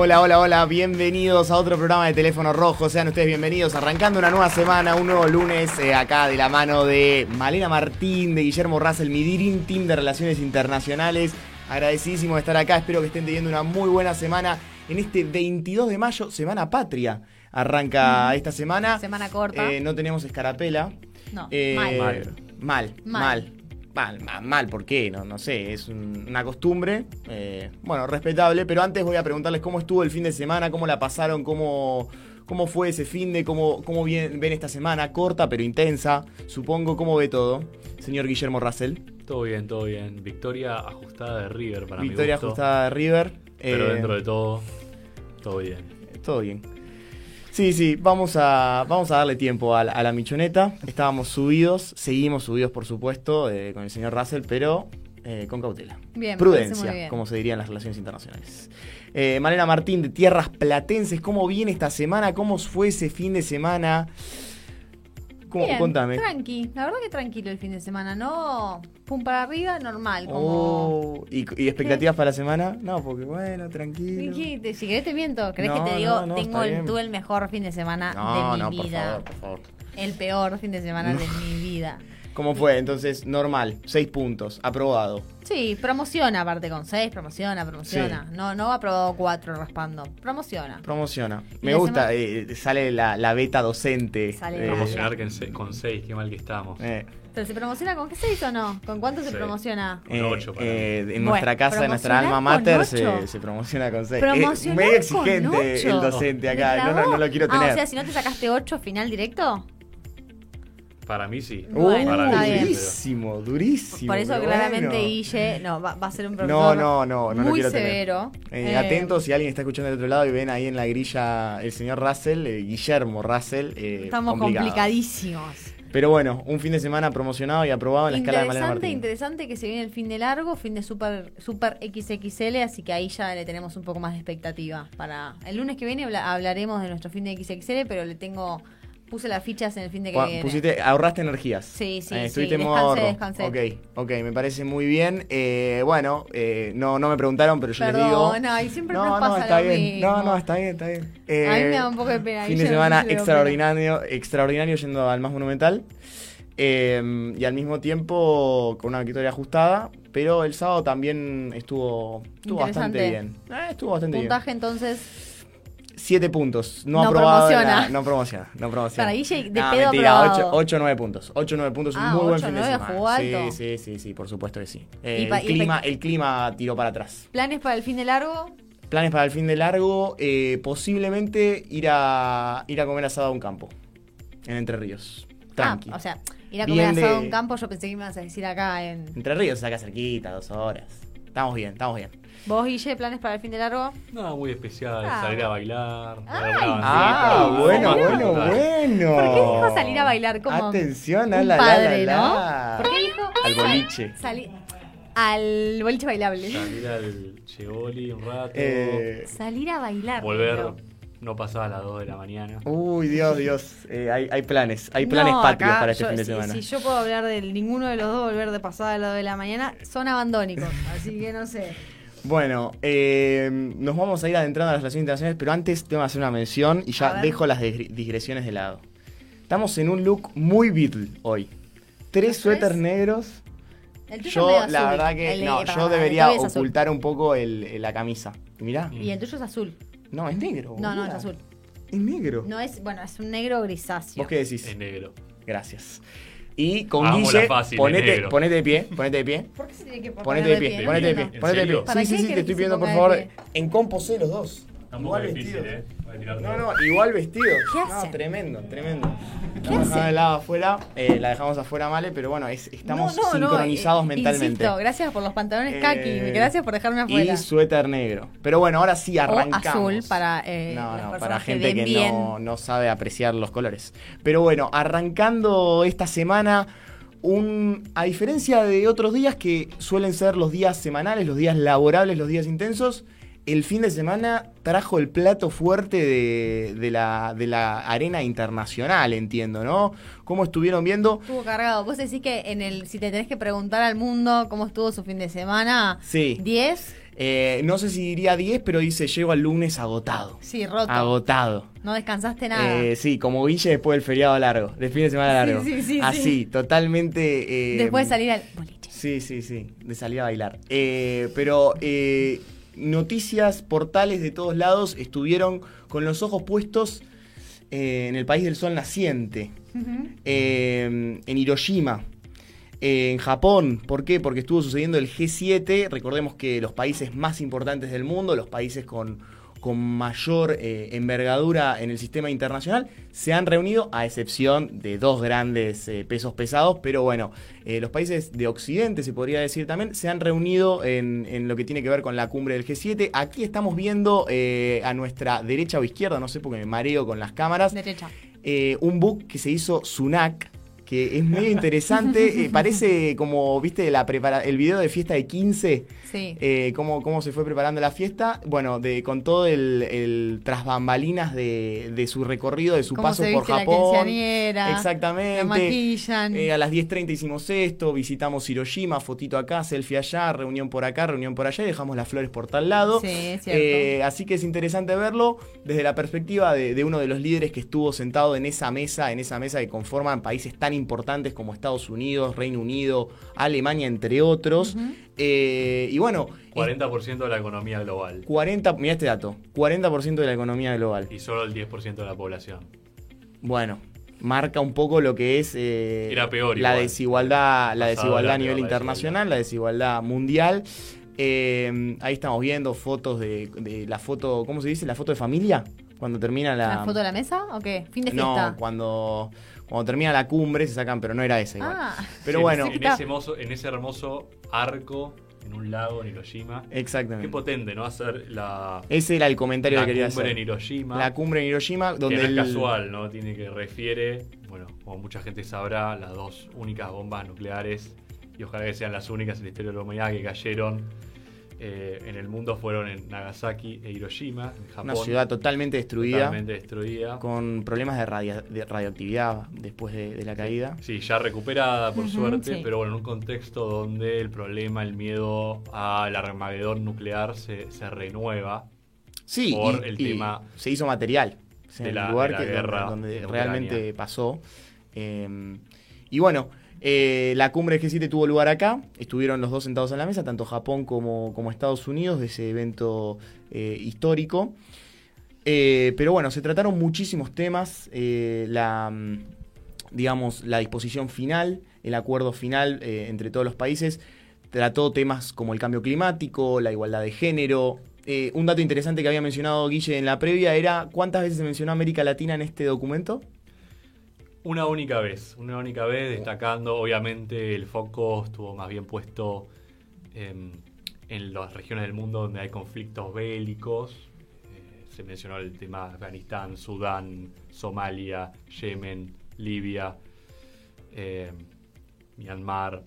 Hola, hola, hola, bienvenidos a otro programa de Teléfono Rojo, sean ustedes bienvenidos, arrancando una nueva semana, un nuevo lunes eh, acá de la mano de Malena Martín, de Guillermo Russell, mi Dream Team de Relaciones Internacionales, agradecidísimo de estar acá, espero que estén teniendo una muy buena semana en este 22 de mayo, Semana Patria, arranca esta semana. Semana corta. Eh, no tenemos escarapela. No, Eh, mal. mal, mal, Mal. Mal, mal, mal, ¿por qué? No, no sé, es un- una costumbre, eh, bueno, respetable, pero antes voy a preguntarles cómo estuvo el fin de semana, cómo la pasaron, cómo, cómo fue ese fin de, cómo, cómo bien- ven esta semana, corta pero intensa, supongo, cómo ve todo, señor Guillermo Russell. Todo bien, todo bien. Victoria ajustada de River para Victoria mi gusto. ajustada de River. Pero eh, dentro de todo, todo bien. Todo bien. Sí, sí, vamos a, vamos a darle tiempo a la, a la michoneta. Estábamos subidos, seguimos subidos, por supuesto, eh, con el señor Russell, pero eh, con cautela. Bien, Prudencia, bien. como se diría en las relaciones internacionales. Eh, Malena Martín, de Tierras Platenses, ¿cómo viene esta semana? ¿Cómo fue ese fin de semana? ¿Cómo- Bien, contame. Tranqui, la verdad que tranquilo el fin de semana, no pum para arriba, normal, como... Oh, ¿y, y expectativas para la semana? No, porque bueno, tranquilo. ¿Qué? Te- Si querés te miento, ¿crees No, que te digo? no, no, tengo el, tuve el mejor fin de semana No, de mi no, por vida. favor, por favor. El peor fin de semana No. de mi vida. ¿Cómo fue? Entonces, normal, seis puntos, aprobado. Sí, promociona aparte con seis, promociona, promociona. No, no aprobado cuatro raspando. Promociona. Promociona. Me gusta, eh, sale la, la beta docente. Sale eh, Promocionar que en se- con 6, qué mal que estamos. eh, ¿Pero se promociona con qué seis o no? ¿Con cuánto se Sí. promociona? Con eh, ocho para eh, en Bueno, nuestra casa, en nuestra alma promocionar mater, con se, ocho. se promociona con 6. Promocionar medio con exigente el ocho. docente acá, ¿Me no, no, no lo quiero Ah, tener. o sea, si no te sacaste 8 final directo. Para mí sí. Bueno, para está mí sí, bien. durísimo, durísimo. Por eso pero claramente bueno. Guille no, va, va a ser un No, profesor no, no, no muy severo. Eh, Eh, atentos si alguien está escuchando del otro lado y ven ahí en la grilla el señor Russell, eh, Guillermo Russell. eh, Estamos complicado. complicadísimos. Pero bueno, un fin de semana promocionado y aprobado en la escala de Malena Interesante, Martín. interesante que se viene el fin de largo, fin de super, super XXL, así que ahí ya le tenemos un poco más de expectativa. Para el lunes que viene habla- hablaremos de nuestro fin de XXL, pero le tengo puse las fichas en el fin de que viene. Pusiste, ahorraste energías. Sí, sí, Eh, sí, estuviste modo descansé, ahorro. descansé. Ok, ok, me parece muy bien. Eh, bueno, eh, no, no me preguntaron, pero yo les digo. Perdón, ay, siempre no, nos no, pasa está lo bien. mismo. No, no, está bien, está bien. A mí Eh, me da un poco de pena. Fin de no semana extraordinario, extraordinario yendo al más monumental. Eh, y al mismo tiempo con una victoria ajustada. Pero el sábado también estuvo, estuvo bastante bien. Eh, estuvo bastante bien. Puntaje entonces. Siete puntos. No, No aprobado. promociona. la- no promociona. No promociona. Para Guille, de No, pedo mentira, aprobado. 8 o 9 puntos. 8 o 9 puntos, un Ah, muy buen ocho, fin de nueve, semana. jugó alto. Sí, sí, sí, sí, por supuesto que sí. Eh, el, clima, el clima tiró para atrás. ¿Planes para el fin de largo? Planes para el fin de largo, eh, posiblemente ir a ir a comer asado a un campo. En Entre Ríos. Tranqui. Ah, o sea, ir a Bien comer asado a de- un campo, yo pensé que me ibas a decir acá en. Entre Ríos, acá cerquita, dos horas. Estamos bien, estamos bien. ¿Vos, Guille, planes para el fin de largo? Nada muy especial, Ah. salir a bailar. Ay, Ah, bueno, bueno, bueno. ¿Por qué dijo salir a bailar como Atención, a un la, la, padre, la, ¿no? la. ¿Por qué dijo? Al boliche. Salir al boliche bailable. Salir al Chevoli un rato. Eh, Salir a bailar. volver, pero- no pasar a las 2 de la mañana. Uy, Dios, Dios. Eh, hay, hay planes, hay planes No, patrios acá para este yo- fin de si- semana. Si, yo puedo hablar de ninguno de los dos volver de pasada a las 2 de la mañana, son abandónicos. así que no sé. Bueno, eh, nos vamos a ir adentrando a las relaciones internacionales, pero antes tengo que hacer una mención y ya dejo las digre- digresiones de lado. Estamos en un look muy Beatle hoy. Tres ¿Los suéteres negros. El tuyo Yo, es medio la azul. verdad que El- no, yo debería ocultar un poco el- el- la camisa. Mirá. Y el tuyo es azul. No, es negro. No, no, es azul. Es negro. No es, bueno, es un negro grisáceo. ¿Vos qué decís? Es negro. Gracias. Y con Amo Guille, fácil, ponete, ponete de pie, ponete de pie. ¿Por qué se tiene que poner Ponete de pie, ponete de pie, ¿En ponete de pie. Sí, sí, sí, te estoy pidiendo por favor. pie? En composé los dos. Un Igual difícil, vestidos. ¿eh? No, no, igual vestidos. ¿Qué no, hacen? tremendo, tremendo. ¿Qué La hacen? dejamos de lado afuera, eh, la dejamos afuera, Male, pero bueno, es- estamos No, no, no, sincronizados eh, mentalmente. Insisto, gracias por los pantalones Eh, kaki, gracias por dejarme afuera. Y suéter negro. Pero bueno, ahora sí o arrancamos. azul para eh, No, las no, personas para que gente que no, no sabe apreciar los colores. Pero bueno, arrancando esta semana, un, a diferencia de otros días que suelen ser los días semanales, los días laborables, los días intensos, el fin de semana trajo el plato fuerte de, de la, de la arena internacional, entiendo, ¿no? ¿Cómo estuvieron viendo? Estuvo cargado. Vos decís que en el, si te tenés que preguntar al mundo cómo estuvo su fin de semana, Sí. 10. Eh, no sé si diría 10, pero dice llego al lunes agotado. Sí, roto. Agotado. No descansaste nada. Eh, sí, como Guille después del feriado largo, del fin de semana largo. sí, sí, Así, sí. totalmente. eh, Después de salir al boliche. Sí, sí, sí, de salir a bailar. Eh, pero noticias, portales de todos lados estuvieron con los ojos puestos eh, en el país del sol naciente, eh, en Hiroshima. eh, en Japón, ¿por qué? Porque estuvo sucediendo el G7, recordemos que los países más importantes del mundo, los países con, con mayor eh, envergadura en el sistema internacional, se han reunido, a excepción de dos grandes eh, pesos pesados, pero bueno, eh, los países de Occidente, se podría decir también, se han reunido en, en lo que tiene que ver con la cumbre del G7. Aquí estamos viendo a nuestra derecha o izquierda, no sé porque me mareo con las cámaras, Derecha. un book que se hizo Sunak, que es medio interesante, eh, parece como, viste, la prepara el video de fiesta de 15, Sí. eh, cómo, cómo se fue preparando la fiesta, bueno, de, con todo el, el tras bambalinas de, de su recorrido, de su Cómo paso se por viste la Japón. quinceañera, Exactamente. La maquillan. Eh, a las 10.30 hicimos esto, visitamos Hiroshima, fotito acá, selfie allá, reunión por acá, reunión por allá y dejamos las flores por tal lado. Sí, es cierto. Así que es interesante verlo desde la perspectiva de, de uno de los líderes que estuvo sentado en esa mesa, en esa mesa que conforman países tan importantes como Estados Unidos, Reino Unido, Alemania, entre otros. Eh, y bueno, 40% de la economía global 40, mira este dato, 40% de la economía global. y solo el 10% de la población. Bueno, marca un poco lo que es eh, Era peor la igual. desigualdad, la desigualdad a nivel la internacional, la desigualdad mundial. Eh, ahí estamos viendo fotos de, de la foto, ¿cómo se dice? La foto de familia. Cuando termina la. ¿La foto de la mesa o qué? Fin de fiesta. No, cuando, cuando termina la cumbre se sacan, pero no era esa igual. Ah. Pero Sí, bueno, en, ese hermoso, en ese hermoso arco, en un lago en Hiroshima. Qué exactamente. potente, ¿no? Hacer la, Ese era el comentario la que quería cumbre hacer. en Hiroshima. La cumbre en Hiroshima, que donde no es el- casual, ¿no? Tiene que refiere, bueno, como mucha gente sabrá, las dos únicas bombas nucleares, y ojalá que sean las únicas en la historia de la humanidad que cayeron eh, en el mundo fueron en Nagasaki e Hiroshima, en Japón. una ciudad totalmente destruida, totalmente destruida. con problemas de, de radioactividad después de, de la caída. Sí, ya recuperada por suerte, sí. pero bueno, en un contexto donde el problema, el miedo al armagedón nuclear se, se renueva. Sí, por y- el y tema se hizo material. De en la- el lugar de la que, guerra donde en realmente pasó. Eh, y bueno, eh, la cumbre G7 tuvo lugar acá. Estuvieron los dos sentados en la mesa, tanto Japón como, Estados Unidos, de ese evento eh, histórico. Eh, pero bueno, se trataron muchísimos temas. la, mm, digamos, la disposición final, el acuerdo final entre todos los países. Trató temas como el cambio climático, la igualdad de género. Un dato interesante que había mencionado Guille en la previa era cuántas veces se mencionó América Latina en este documento. Una única vez, una única vez, destacando, obviamente el foco estuvo más bien puesto em, en las regiones del mundo donde hay conflictos bélicos. Eh, se mencionó el tema de Afganistán, Sudán, Somalia, Yemen, Libia, em, Myanmar.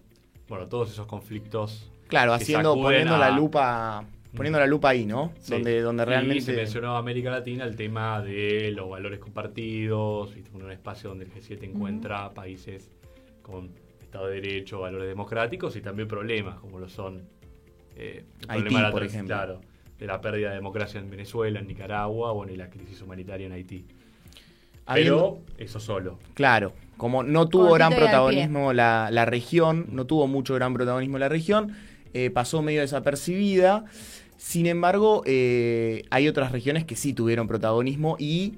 Bueno, todos esos conflictos. Claro, haciendo, poniendo a- la lupa, poniendo la lupa ahí, ¿no? Sí. Donde, donde Y se realmente. mencionó América Latina el tema de los valores compartidos, un espacio donde el G7 encuentra países con Estado de Derecho, valores democráticos y también problemas, como lo son eh, el Haití, problema de la por ejemplo. claro, de la pérdida de democracia en Venezuela, en Nicaragua, bueno, y la crisis humanitaria en Haití. habiendo- Pero eso solo. Claro, como no tuvo Cortito gran protagonismo la, la región, no tuvo mucho gran protagonismo la región, eh, pasó medio desapercibida. Sin embargo, eh, hay otras regiones que sí tuvieron protagonismo y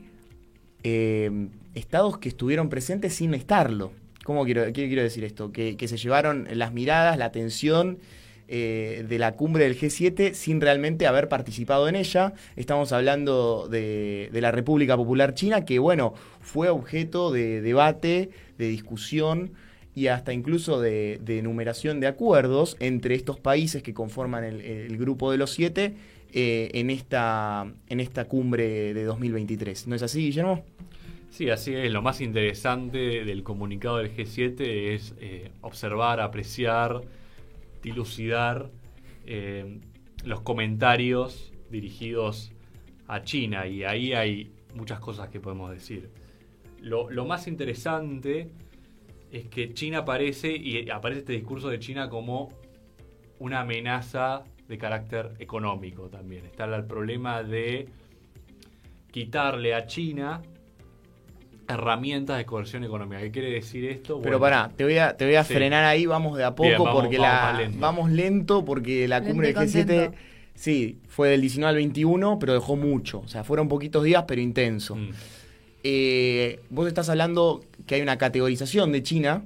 eh, estados que estuvieron presentes sin estarlo. ¿Cómo quiero, qué quiero decir esto? Que, que se llevaron las miradas, la atención eh, de la cumbre del G7 sin realmente haber participado en ella. Estamos hablando de, de la República Popular China, que bueno, fue objeto de debate, de discusión y hasta incluso de, de enumeración de acuerdos entre estos países que conforman el, grupo de los siete eh, en, esta, en esta cumbre de 2023. ¿No es así, Guillermo? Sí, así es. Lo más interesante del comunicado del G7 es eh, observar, apreciar, dilucidar eh, los comentarios dirigidos a China. Y ahí hay muchas cosas que podemos decir. Lo, lo más interesante es que China aparece, y aparece este discurso de China como una amenaza de carácter económico también. Está el problema de quitarle a China herramientas de coerción económica. ¿Qué quiere decir esto? Pero pará, te voy a, te voy a Sí. frenar ahí, vamos de a poco, Bien, vamos- porque vamos la, lento. vamos lento porque la cumbre del G7, contento. sí, fue del 19 al 21, pero dejó mucho. O sea, fueron poquitos días, pero intenso. mm, Eh, vos estás hablando que hay una categorización de China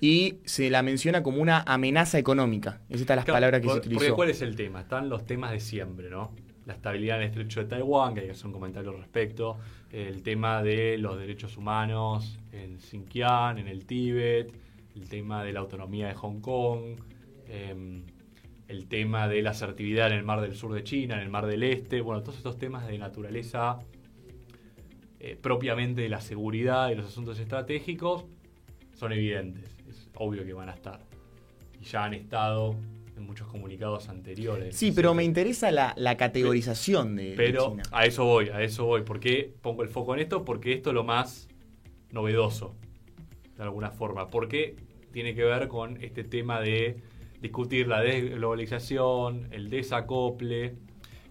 y se la menciona como una amenaza económica. Es esta las Claro, palabras que por- se Porque utilizó. ¿cuál es el tema? Están los temas de siempre, ¿no? La estabilidad en el estrecho de Taiwán, que hay que hacer un comentario al respecto. El tema de los derechos humanos en Xinjiang, en el Tíbet. El tema de la autonomía de Hong Kong. em, el tema de la asertividad en el mar del sur de China, en el mar del este. Bueno, todos estos temas de naturaleza eh, propiamente de la seguridad y los asuntos estratégicos son evidentes. Es obvio que van a estar. Y ya han estado en muchos comunicados anteriores. Sí, pero me interesa la, la categorización de, de Pero China. a eso voy, a eso voy. ¿Por qué pongo el foco en esto? Porque esto es lo más novedoso, de alguna forma. Porque tiene que ver con este tema de discutir la desglobalización, el desacople.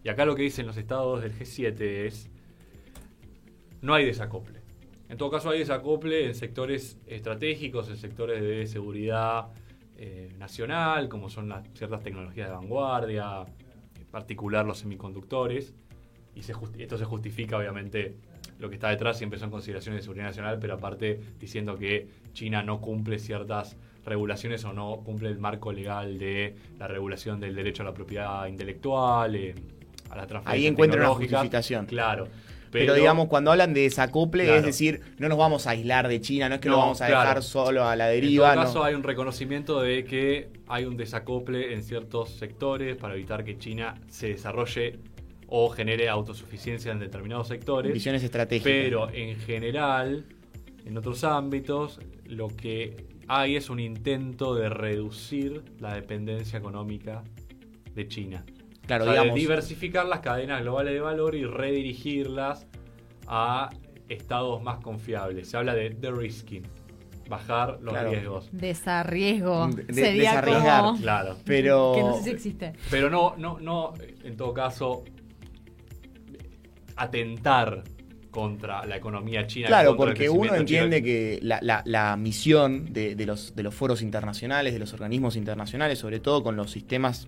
Y acá lo que dicen los estados del G7 es, no hay desacople. En todo caso hay desacople en sectores estratégicos, en sectores de seguridad eh, nacional, como son las, ciertas tecnologías de vanguardia, en particular los semiconductores. Y se esto se justifica, obviamente, lo que está detrás siempre son consideraciones de seguridad nacional, pero aparte diciendo que China no cumple ciertas regulaciones o no cumple el marco legal de la regulación del derecho a la propiedad intelectual, eh, a la transferencia Ahí encuentra una justificación. Claro. Pero, digamos, cuando hablan de desacople, Claro. es decir, no nos vamos a aislar de China, no es que lo No, vamos a claro. dejar solo a la En deriva. todo no. caso, hay un reconocimiento de que hay un desacople en ciertos sectores para evitar que China se desarrolle o genere autosuficiencia en determinados sectores. Visiones estratégicas. Pero en general, en otros ámbitos, lo que hay es un intento de reducir la dependencia económica de China. Claro, O sea, digamos. diversificar las cadenas globales de valor y redirigirlas a estados más confiables. Se habla de de-risking, bajar los Claro. riesgos. Desarriesgo. De- Sería desarriesgar. como... Claro. Pero. Que no sé si existe. Pero no, no, no, en todo caso, atentar contra la economía china. Claro, porque uno chino. entiende que la, la- la misión de, de los, de los foros internacionales, de los organismos internacionales, sobre todo con los sistemas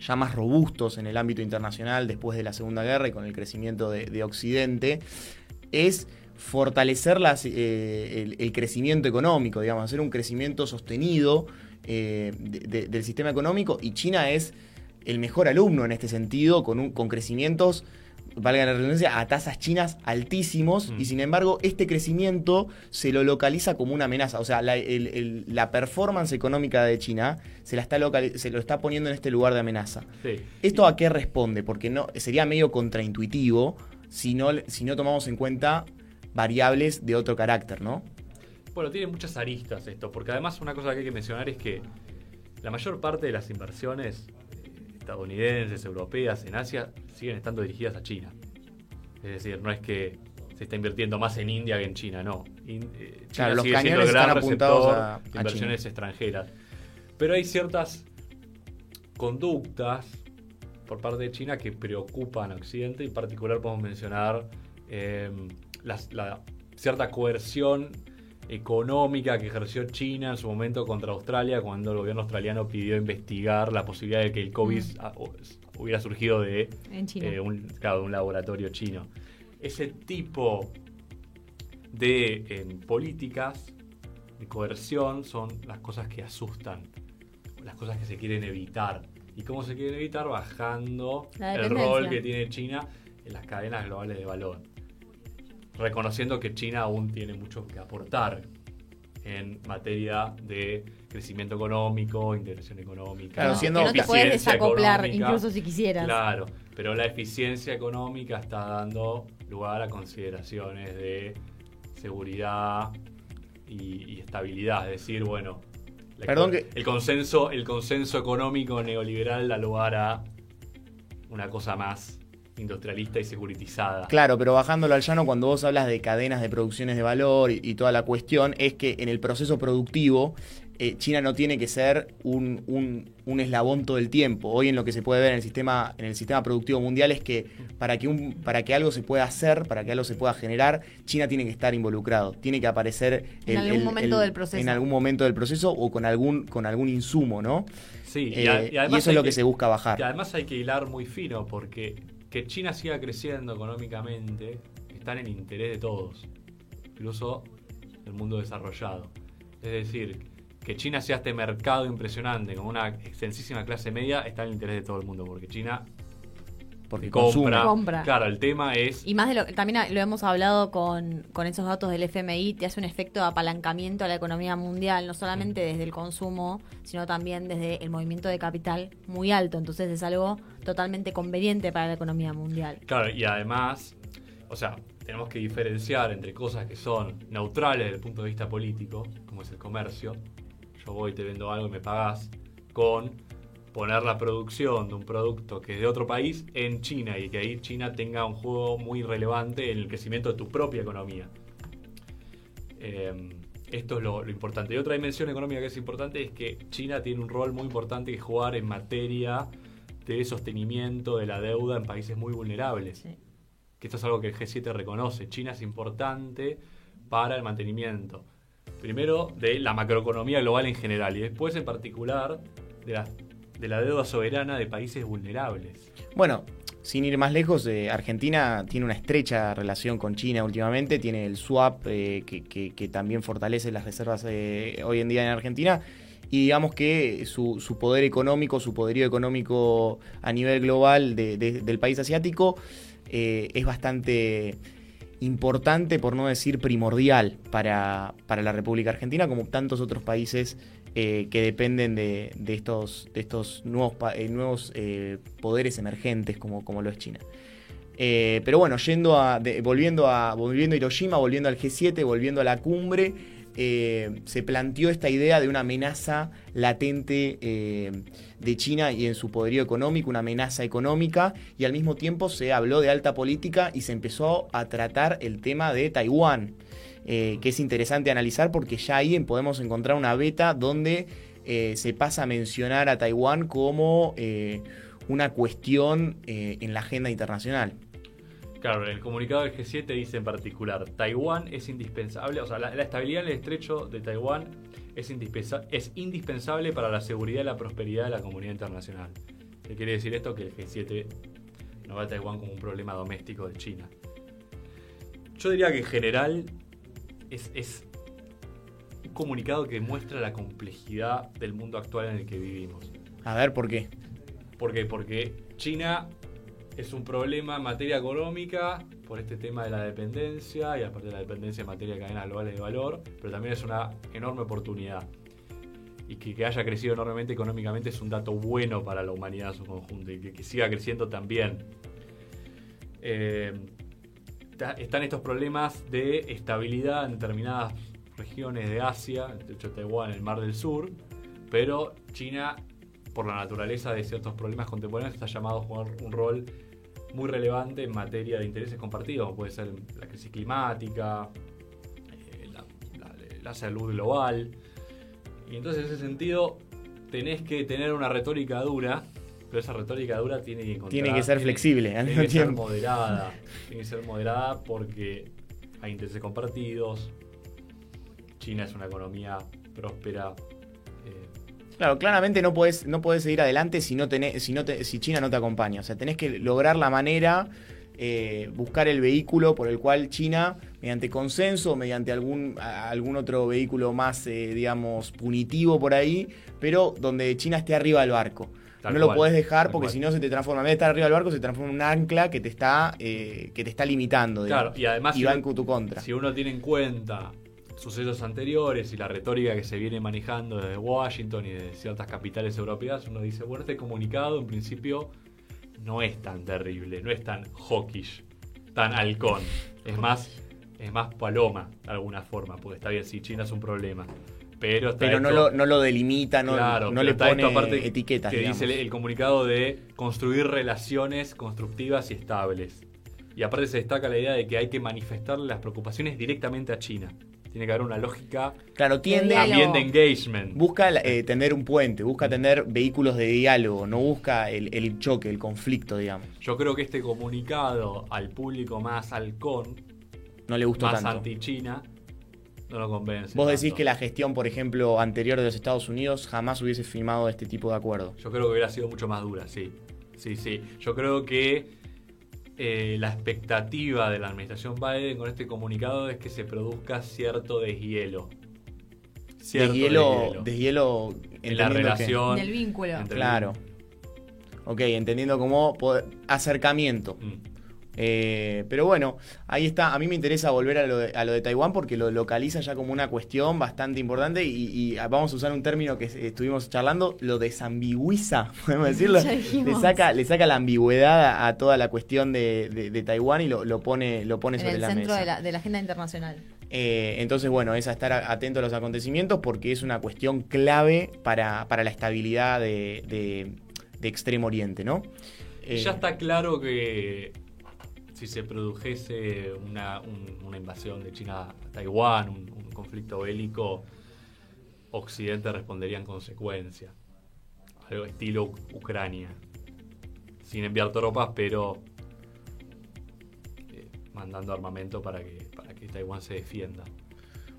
ya más robustos en el ámbito internacional después de la Segunda Guerra y con el crecimiento de, de Occidente, es fortalecer eh, el, crecimiento económico, digamos, hacer un crecimiento sostenido eh, de- de- del sistema económico. Y China es el mejor alumno en este sentido, con, con crecimientos valga la redundancia, a tasas chinas altísimos Mm. y sin embargo este crecimiento se lo localiza como una amenaza. O sea, la, el- el- la performance económica de China se, la está se lo está poniendo en este lugar de amenaza. Sí. ¿Esto a qué responde? Porque no sería medio contraintuitivo si no, si no tomamos en cuenta variables de otro carácter, ¿no? Bueno, tiene muchas aristas esto, porque además una cosa que hay que mencionar es que la mayor parte de las inversiones estadounidenses, europeas en Asia siguen estando dirigidas a China. Es decir, no es que se está invirtiendo más en India que en China, no. In- eh, China Claro, los sigue siendo cañones el gran están apuntados a- inversiones China. extranjeras. Pero hay ciertas conductas por parte de China que preocupan a Occidente. En particular podemos mencionar eh, las- la cierta coerción económica que ejerció China en su momento contra Australia cuando el gobierno australiano pidió investigar la posibilidad de que el COVID Mm. hubiera surgido de eh, un, claro, un laboratorio chino. Ese tipo de em, políticas de coerción son las cosas que asustan, las cosas que se quieren evitar. ¿Y cómo se quieren evitar? Bajando el rol que tiene China en las cadenas globales de valor. Reconociendo que China aún tiene mucho que aportar en materia de crecimiento económico, integración económica. Claro, No, siendo que no te puedes desacoplar, económica. incluso si quisieras. Claro, pero la eficiencia económica está dando lugar a consideraciones de seguridad y, y estabilidad. Es decir, bueno, la- Perdón que- el, consenso, el consenso económico neoliberal da lugar a una cosa más industrialista y securitizada. Claro, pero bajándolo al llano, cuando vos hablas de cadenas de producciones de valor y, y toda la cuestión, es que en el proceso productivo eh, China no tiene que ser un, un, un, eslabón todo el tiempo. Hoy en lo que se puede ver en el sistema, en el sistema productivo mundial es que para que, un, para que algo se pueda hacer, para que algo se pueda generar, China tiene que estar involucrado, tiene que aparecer en algún momento del proceso. En algún momento del proceso o con algún, con algún insumo, ¿no? Sí, y, eh, eso es lo que, se busca bajar. Y además hay que hilar muy fino porque que China siga creciendo económicamente está en el interés de todos, incluso del mundo desarrollado. Es decir, que China sea este mercado impresionante con una extensísima clase media está en el interés de todo el mundo, porque China porque compra. compra. Claro, el tema es. Y más de lo también lo hemos hablado con, con, esos datos del FMI, te hace un efecto de apalancamiento a la economía mundial, no solamente desde el consumo, sino también desde el movimiento de capital muy alto. Entonces es algo totalmente conveniente para la economía mundial. Claro, y además, o sea, tenemos que diferenciar entre cosas que son neutrales desde el punto de vista político, como es el comercio. Yo voy, te vendo algo y me pagas, con poner la producción de un producto que es de otro país en China y que ahí China tenga un juego muy relevante en el crecimiento de tu propia economía. Eh, esto es lo, importante. Y otra dimensión económica que es importante es que China tiene un rol muy importante que jugar en materia de sostenimiento de la deuda en países muy vulnerables. Que esto es algo que el G7 reconoce. China es importante para el mantenimiento, primero, de la macroeconomía global en general y después en particular de las de la deuda soberana de países vulnerables. Bueno, sin ir más lejos, eh, Argentina tiene una estrecha relación con China últimamente, tiene el swap eh, que, también fortalece las reservas eh, hoy en día en Argentina y digamos que su, poder económico, su poderío económico a nivel global del país asiático es bastante importante, por no decir primordial, para, para la República Argentina, como tantos otros países eh, que dependen de, estos, nuevos, eh, eh, poderes emergentes como, lo es China. pero bueno, yendo volviendo a Hiroshima, volviendo al G7, volviendo a la cumbre, se planteó esta idea de una amenaza latente de China y en su poderío económico, una amenaza económica, y al mismo tiempo se habló de alta política y se empezó a tratar el tema de Taiwán. Eh, que es interesante analizar porque ya ahí podemos encontrar una beta donde eh, se pasa a mencionar a Taiwán como eh, una cuestión en la agenda internacional. Claro, el comunicado del G7 dice en particular, Taiwán es indispensable, o sea, la, estabilidad en el estrecho de Taiwán es, es indispensable para la seguridad y la prosperidad de la comunidad internacional. ¿Qué quiere decir esto? Que el G7 no ve a Taiwán como un problema doméstico de China. Yo diría que en general es, un comunicado que muestra la complejidad del mundo actual en el que vivimos. A ver, ¿por qué? ¿Por qué? Porque China es un problema en materia económica por este tema de la dependencia y aparte de la dependencia en materia de cadenas globales de valor, pero también es una enorme oportunidad. Y que, haya crecido enormemente económicamente es un dato bueno para la humanidad en su conjunto y que, siga creciendo también. Eh, están estos problemas de estabilidad en determinadas regiones de Asia, de hecho Taiwán, el Mar del Sur, pero China, por la naturaleza de ciertos problemas contemporáneos, está llamado a jugar un rol muy relevante en materia de intereses compartidos, puede ser la crisis climática, eh, la, salud global. Y entonces en ese sentido tenés que tener una retórica dura pero esa retórica dura tiene que encontrar. Tiene que ser flexible al tiene que ser moderada. tiene que ser moderada porque hay intereses compartidos. China es una economía próspera. Eh. Claro, claramente no puedes no podés seguir adelante si, no tenés, si, no si China no te acompaña. O sea, tenés que lograr la manera, eh, buscar el vehículo por el cual China, mediante consenso, mediante algún, algún otro vehículo más, eh, digamos, punitivo por ahí, pero donde China esté arriba del barco no lo puedes dejar porque si no se te transforma, en vez de estar arriba del barco, se transforma en un ancla que te está, eh, que te está limitando. Claro, y además va en tu contra. Si uno tiene en cuenta sucesos anteriores y la retórica que se viene manejando desde Washington y de ciertas capitales europeas, uno dice, bueno, este comunicado en principio no es tan terrible, no es tan hawkish, tan halcón. Es más, es más paloma de alguna forma, porque está bien, si China es un problema. Pero, no, lo, no, lo, delimita, no, no le pone aparte etiquetas. Que dice el, comunicado de construir relaciones constructivas y estables. Y aparte se destaca la idea de que hay que manifestar las preocupaciones directamente a China. Tiene que haber una lógica Claro, tiende diálogo. también de engagement. busca eh, tener un puente, busca tener vehículos de diálogo, no busca el, el choque, el conflicto, digamos. Yo creo que este comunicado al público más halcón, No le gustó más anti-China, no lo convence. Vos decís tanto. que la gestión, por ejemplo, anterior de los Estados Unidos jamás hubiese firmado este tipo de acuerdo. Yo creo que hubiera sido mucho más dura, sí. Sí, sí. Yo creo que eh, la expectativa de la administración Biden con este comunicado es que se produzca cierto deshielo. Cierto Deshielo, deshielo en la que- relación. Del vínculo. entre- Claro. Ok, entendiendo como poder- acercamiento. Mm. Eh, pero bueno, ahí está. A mí me interesa volver a lo, de, a lo de Taiwán porque lo localiza ya como una cuestión bastante importante y, y vamos a usar un término que estuvimos charlando, lo desambigüiza, podemos decirlo. Le saca, le saca la ambigüedad a, a toda la cuestión de, de- de Taiwán y lo, lo pone, lo pone En sobre el la centro mesa. de la, de la agenda internacional. Eh, entonces, bueno, es a estar atento a los acontecimientos porque es una cuestión clave para, para la estabilidad de, de- de Extremo Oriente, ¿no? Eh, Ya está claro que si se produjese una, un- una invasión de China a Taiwán, un, conflicto bélico, Occidente respondería en consecuencia. Algo estilo Uc- Ucrania. Sin enviar tropas, pero eh, mandando armamento para que, para que Taiwán se defienda.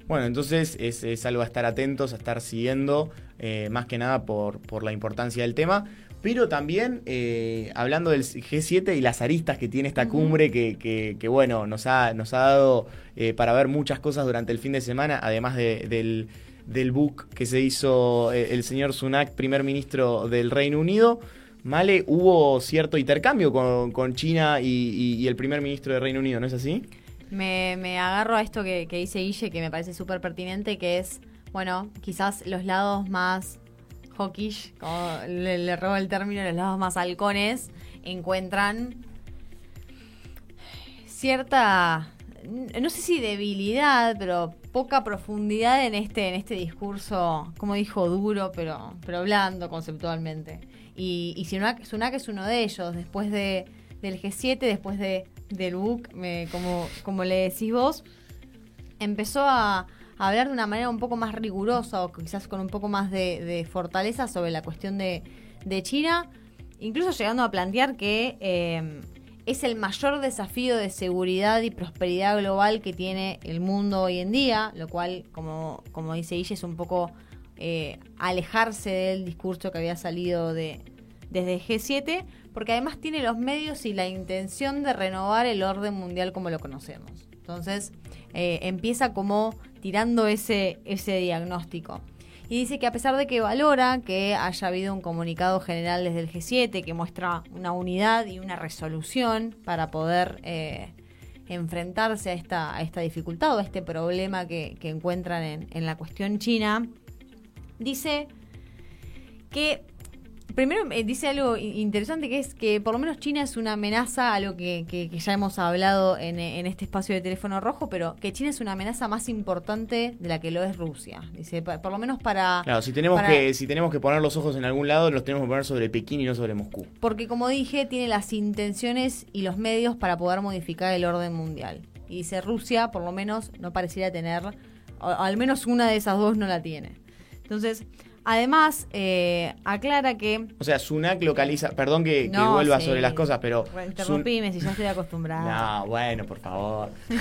Bueno, entonces es, es algo a estar atentos, a estar siguiendo, eh, más que nada por, por la importancia del tema. Pero también eh, hablando del G7 y las aristas que tiene esta cumbre, que, que- que, bueno, nos ha, nos ha dado eh, para ver muchas cosas durante el fin de semana, además de- del, del book que se hizo eh, el señor Sunak, primer ministro del Reino Unido. Male, hubo cierto intercambio con, con China y, y- y el primer ministro del Reino Unido, ¿no es así? Me, me agarro a esto que, que dice Guille, que me parece súper pertinente, que es, bueno, quizás los lados más hawkish, como le, le robo el término, los lados más halcones, encuentran cierta, no sé si debilidad, pero poca profundidad en este, en este discurso, como dijo, duro, pero, pero blando conceptualmente. Y, Sunak, es uno de ellos, después de, del G7, después de, del BUC, como, como le decís vos, empezó a hablar de una manera un poco más rigurosa o quizás con un poco más de, fortaleza sobre la cuestión de, China, incluso llegando a plantear que eh, es el mayor desafío de seguridad y prosperidad global que tiene el mundo hoy en día, lo cual, como, como dice Guille, es un poco eh, alejarse del discurso que había salido de, desde G7, porque además tiene los medios y la intención de renovar el orden mundial como lo conocemos. Entonces, eh, empieza como tirando ese, ese diagnóstico. Y dice que a pesar de que valora que haya habido un comunicado general desde el G7 que muestra una unidad y una resolución para poder eh, enfrentarse a esta, a esta dificultad o a este problema que, que encuentran en, en la cuestión china, dice que primero eh, dice algo interesante que es que por lo menos China es una amenaza, algo que, que- que ya hemos hablado en, en este espacio de teléfono rojo, pero que China es una amenaza más importante de la que lo es Rusia. Dice, por lo menos para... Claro, si tenemos, para- que, si tenemos que poner los ojos en algún lado, los tenemos que poner sobre Pekín y no sobre Moscú. Porque como dije, tiene las intenciones y los medios para poder modificar el orden mundial. Y dice, Rusia por lo menos no pareciera tener, o al menos una de esas dos no la tiene. Entonces, además, eh, aclara que... O sea, Sunak localiza, perdón que, vuelva sí. sobre las cosas, pero... Interrumpime si ya estoy acostumbrada. No, bueno, por favor.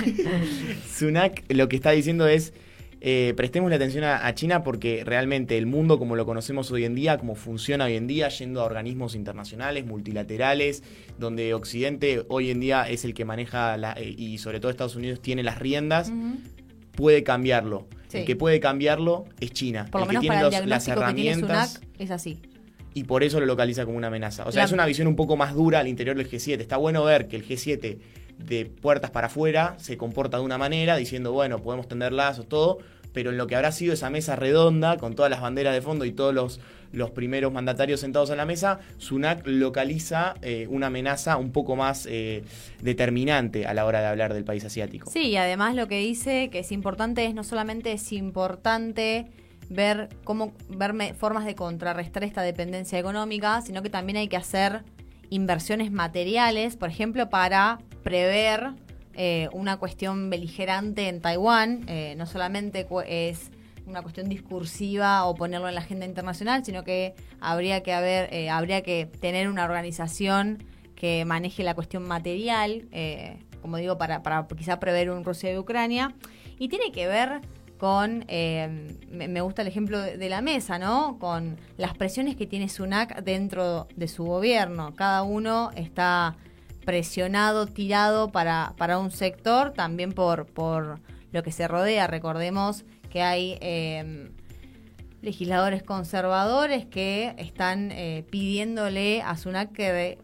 Sunak lo que está diciendo es, eh, prestemos la atención a, a China porque realmente el mundo como lo conocemos hoy en día, como funciona hoy en día, yendo a organismos internacionales, multilaterales, donde Occidente hoy en día es el que maneja, la- eh, y sobre todo Estados Unidos tiene las riendas, puede cambiarlo. Sí. El que puede cambiarlo es China. Por lo el que menos tiene para el los- las diagnóstico que tiene herramientas Sunak es así. y por eso lo localiza como una amenaza. O sea, La- es una visión un poco más dura al interior del G7. Está bueno ver que el G7 de puertas para afuera se comporta de una manera, diciendo, bueno, podemos tender lazos, todo, pero en lo que habrá sido esa mesa redonda, con todas las banderas de fondo y todos los, los primeros mandatarios sentados a la mesa, Sunak localiza eh, una amenaza un poco más eh, determinante a la hora de hablar del país asiático. Sí, y además lo que dice que es importante es no solamente es importante ver cómo ver formas de contrarrestar esta dependencia económica, sino que también hay que hacer inversiones materiales, por ejemplo, para prever eh, una cuestión beligerante en Taiwán, eh, no solamente es una cuestión discursiva o ponerlo en la agenda internacional, sino que habría que haber, eh, habría que tener una organización que maneje la cuestión material, eh, como digo, para, para quizá prever un Rusia de Ucrania. Y tiene que ver con, eh, me, gusta el ejemplo de, la mesa, ¿no? Con las presiones que tiene Sunak dentro de su gobierno. Cada uno está presionado, tirado para, para un sector, también por, por lo que se rodea. Recordemos que hay eh, legisladores conservadores que están eh, pidiéndole a Sunak que re-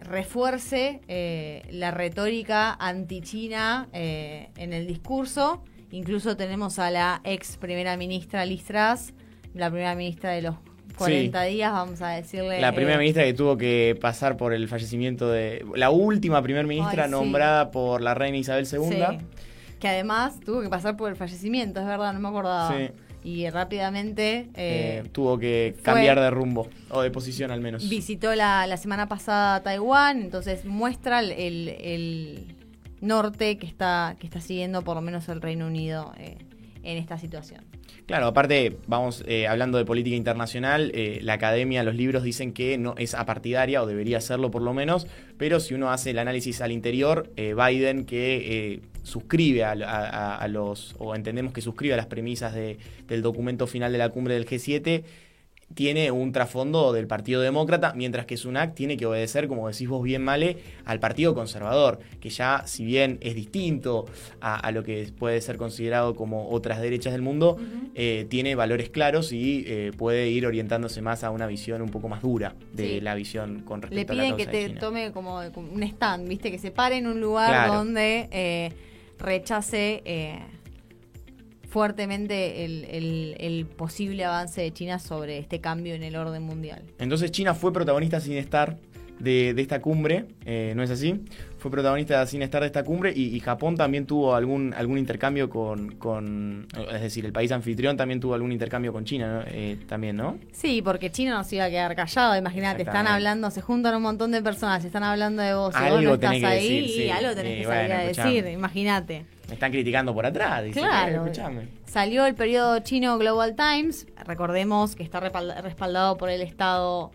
refuerce eh, la retórica anti-China eh, en el discurso. Incluso tenemos a la ex primera ministra Liz Truss, la primera ministra de los 40 días, vamos a decirle. La primera eh, ministra que tuvo que pasar por el fallecimiento de... La última primera ministra Ay, sí. nombrada por la reina Isabel II. Sí. Que además tuvo que pasar por el fallecimiento, es verdad, no me acordaba. Sí. Y rápidamente Eh, eh, tuvo que cambiar de rumbo, o de posición al menos. visitó la, la semana pasada Taiwán, entonces muestra el, el- norte que está, que está siguiendo por lo menos el Reino Unido eh, en esta situación. Claro, aparte, vamos eh, hablando de política internacional, eh, la academia, los libros dicen que no es apartidaria, o debería serlo por lo menos, pero si uno hace el análisis al interior, eh, Biden, que suscribe a, a- a los, o entendemos que suscribe a las premisas de- del documento final de la cumbre del G7, tiene un trasfondo del Partido Demócrata, mientras que Sunak tiene que obedecer, como decís vos bien, Male, al Partido Conservador, que ya, si bien es distinto a, a lo que puede ser considerado como otras derechas del mundo, eh, tiene valores claros y eh, puede ir orientándose más a una visión un poco más dura de Sí. la visión con Le respecto a la piden causa que te tome como, como un stand, ¿viste? Que se pare en un lugar Claro. donde eh, rechace eh, fuertemente el, el- el posible avance de China sobre este cambio en el orden mundial. Entonces China fue protagonista sin estar de, de esta cumbre, eh, ¿no es así? Fue protagonista sin estar de esta cumbre y, y Japón también tuvo algún, algún intercambio con, con- es decir, el país anfitrión también tuvo algún intercambio con China, ¿no? Eh, también, ¿no? Sí, porque China no se iba a quedar callado, imagínate, están hablando, se juntan un montón de personas, están hablando de vos, y vos Algo no estás ahí decir, sí. y algo tenés Eh, que bueno, salir a escuchame. decir, imagínate. Me están criticando por atrás, dice, Claro. eh, escuchame. Salió el periodo chino Global Times, recordemos que está respalda- respaldado por el Estado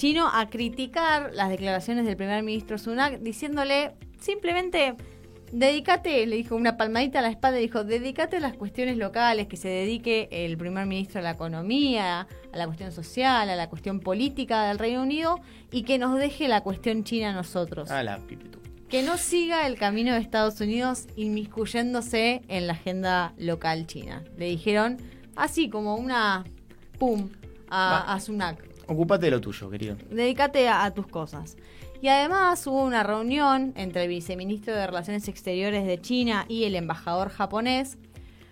chino, a criticar las declaraciones del primer ministro Sunak, diciéndole simplemente, dedícate, le dijo una palmadita a la espalda, dijo, dedícate a las cuestiones locales, que se dedique el primer ministro a la economía, a la cuestión social, a la cuestión política del Reino Unido, y que nos deje la cuestión china a nosotros Ah, la que no siga el camino de Estados Unidos inmiscuyéndose en la agenda local china. Le dijeron así como una pum a, a Sunak. Ocúpate de lo tuyo, querido. Dedícate a, a tus cosas. Y además hubo una reunión entre el viceministro de Relaciones Exteriores de China y el embajador japonés,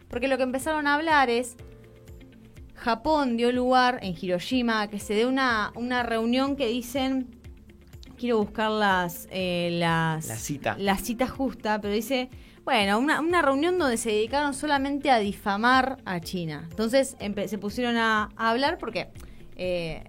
porque lo que empezaron a hablar es Japón dio lugar en Hiroshima a que se dé una, una reunión que dicen, quiero buscar las, eh, las La cita. la cita justa, pero dice, bueno, una, una reunión donde se dedicaron solamente a difamar a China. Entonces se pusieron a, a hablar porque eh,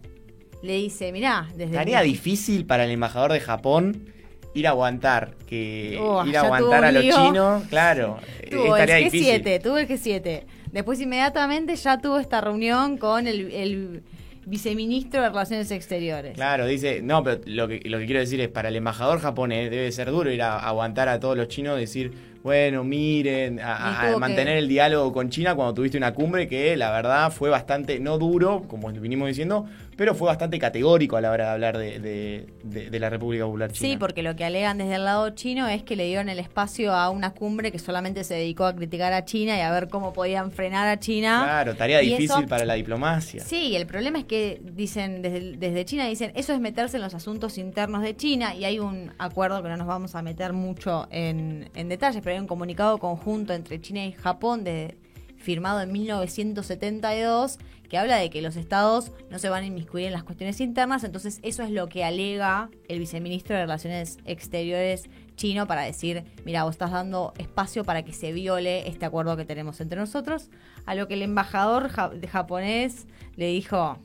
le dice, mirá, desde... Tarea el- difícil para el embajador de Japón ir a aguantar, que Oh, ir a aguantar a los chinos, claro, Tuvo es el tarea G7, difícil. tuvo el G7. Después inmediatamente ya tuvo esta reunión con el, el viceministro de Relaciones Exteriores. Claro, dice, no, pero lo que, lo que quiero decir es, para el embajador japonés debe ser duro ir a, a aguantar a todos los chinos, decir, bueno, miren, a, mantener que- el diálogo con China cuando tuviste una cumbre que la verdad fue bastante, no duro, como vinimos diciendo, pero fue bastante categórico a la hora de hablar de, de- de- de la República Popular China. Sí, porque lo que alegan desde el lado chino es que le dieron el espacio a una cumbre que solamente se dedicó a criticar a China y a ver cómo podían frenar a China. Claro, tarea Y difícil eso- para la diplomacia. Sí, el problema es que dicen desde, desde China dicen eso es meterse en los asuntos internos de China y hay un acuerdo que no nos vamos a meter mucho en, en detalles, pero hay un comunicado conjunto entre China y Japón de, firmado en 1972 que habla de que los estados no se van a inmiscuir en las cuestiones internas, entonces eso es lo que alega el viceministro de Relaciones Exteriores chino para decir, mira, vos estás dando espacio para que se viole este acuerdo que tenemos entre nosotros, a lo que el embajador japonés le dijo,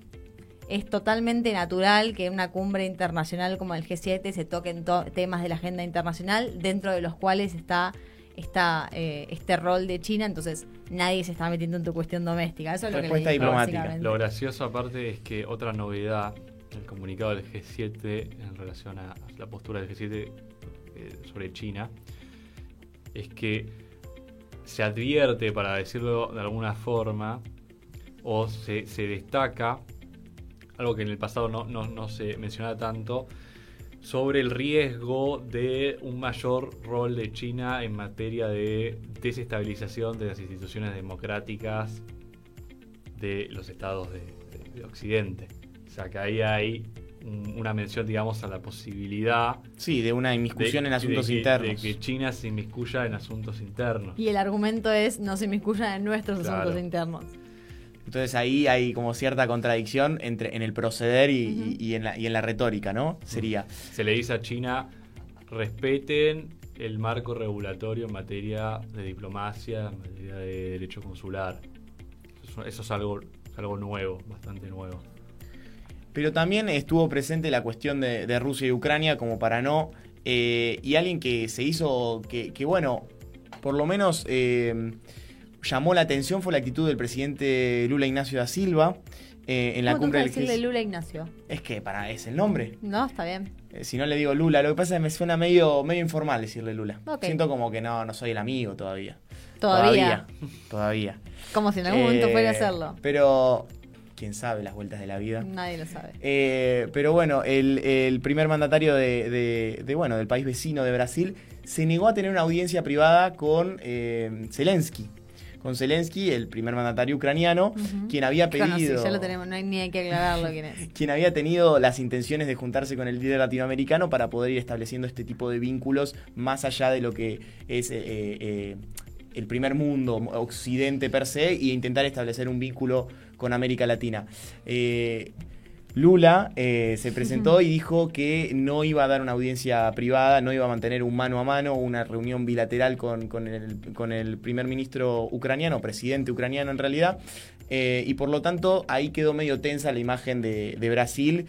es totalmente natural que en una cumbre internacional como el G7 se toquen temas de la agenda internacional, dentro de los cuales está, está eh, este rol de China, entonces nadie se está metiendo en tu cuestión doméstica. Eso es lo que le diplomática. Lo gracioso aparte es que otra novedad, el comunicado del G7 en relación a la postura del G7 eh, sobre China, es que se advierte, para decirlo de alguna forma, o se, se destaca algo que en el pasado no, no, se mencionaba tanto, sobre el riesgo de un mayor rol de China en materia de desestabilización de las instituciones democráticas de los estados de, Occidente. O sea, que ahí hay una mención, digamos, a la posibilidad... Sí, de una inmiscusión en asuntos internos. De que China se inmiscuya en asuntos internos. Y el argumento es no se inmiscuya en nuestros asuntos internos. Entonces ahí hay como cierta contradicción entre en el proceder y, en, la, y en la retórica, ¿no? Sería. Se le dice a China, respeten el marco regulatorio en materia de diplomacia, en materia de derecho consular. Eso, es algo, algo nuevo, bastante nuevo. Pero también estuvo presente la cuestión de, Rusia y Ucrania como para no... Eh, y alguien que se hizo, que, que bueno, por lo menos... Eh, llamó la atención fue la actitud del presidente Lula Ignacio da Silva eh, en la cumbre del decirle Lula Ignacio? Es que para es el nombre. No, está bien. Eh, si no le digo Lula, lo que pasa es que me suena medio, medio informal decirle Lula. Siento como que no, no soy el amigo todavía. Todavía. Todavía. Como si en algún momento fuera a eh, hacerlo. Pero quién sabe las vueltas de la vida. Nadie lo sabe. pero bueno, el, primer mandatario de, de, bueno, del país vecino de Brasil se negó a tener una audiencia privada con Zelensky con Zelensky, el primer mandatario ucraniano, quien había pedido... ya lo tenemos, no hay ni hay que aclararlo quién es. quien había tenido las intenciones de juntarse con el líder latinoamericano para poder ir estableciendo este tipo de vínculos más allá de lo que es... Eh, eh, el primer mundo, Occidente per se, e intentar establecer un vínculo con América Latina. Eh, Lula eh, se presentó y dijo que no iba a dar una audiencia privada, no iba a mantener un mano a mano, una reunión bilateral con, el, primer ministro ucraniano, presidente ucraniano en realidad, eh, y por lo tanto ahí quedó medio tensa la imagen de, de Brasil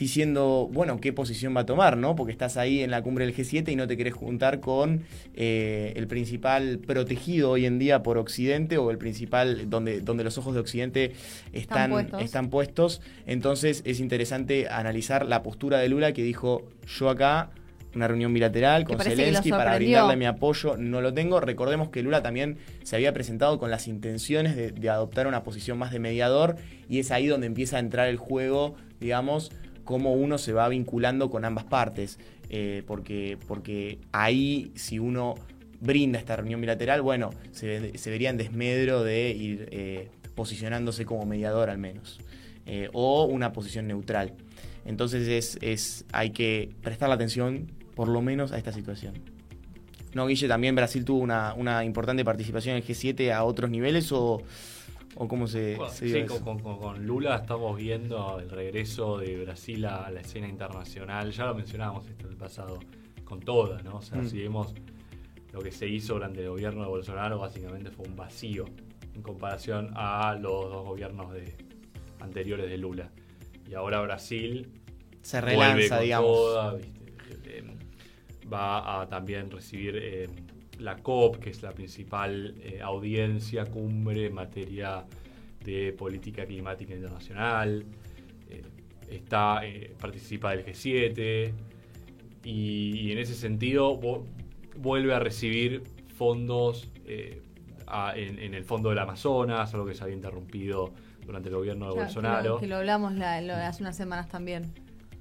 diciendo, bueno, qué posición va a tomar, ¿no? Porque estás ahí en la cumbre del G7 y no te querés juntar con eh, el principal protegido hoy en día por Occidente o el principal donde, donde los ojos de Occidente están, están puestos. Entonces es interesante analizar la postura de Lula que dijo, yo acá una reunión bilateral con Zelensky para brindarle mi apoyo. No lo tengo. Recordemos que Lula también se había presentado con las intenciones de, de, adoptar una posición más de mediador y es ahí donde empieza a entrar el juego, digamos, cómo uno se va vinculando con ambas partes, eh, porque, porque ahí si uno brinda esta reunión bilateral, bueno, se, vería en desmedro de ir eh, posicionándose como mediador al menos, eh, o una posición neutral. Entonces es, es, hay que prestar la atención por lo menos a esta situación. No, Guille, también Brasil tuvo una, una importante participación en el G7 a otros niveles o ¿O cómo se, sí, con, Lula estamos viendo el regreso de Brasil a la escena internacional. Ya lo mencionábamos esto en el pasado, con toda, ¿no? O sea, mm. si vemos lo que se hizo durante el gobierno de Bolsonaro, básicamente fue un vacío en comparación a los dos gobiernos de, anteriores de Lula. Y ahora Brasil se relanza, digamos. Eh, va a también recibir. Eh, la COP, que es la principal eh, audiencia, cumbre en materia de política climática internacional. Eh, está, eh, participa del G7 y, en ese sentido vuelve a recibir fondos en, el fondo del Amazonas, algo que se había interrumpido durante el gobierno de Bolsonaro. Que lo, hablamos hace unas semanas también.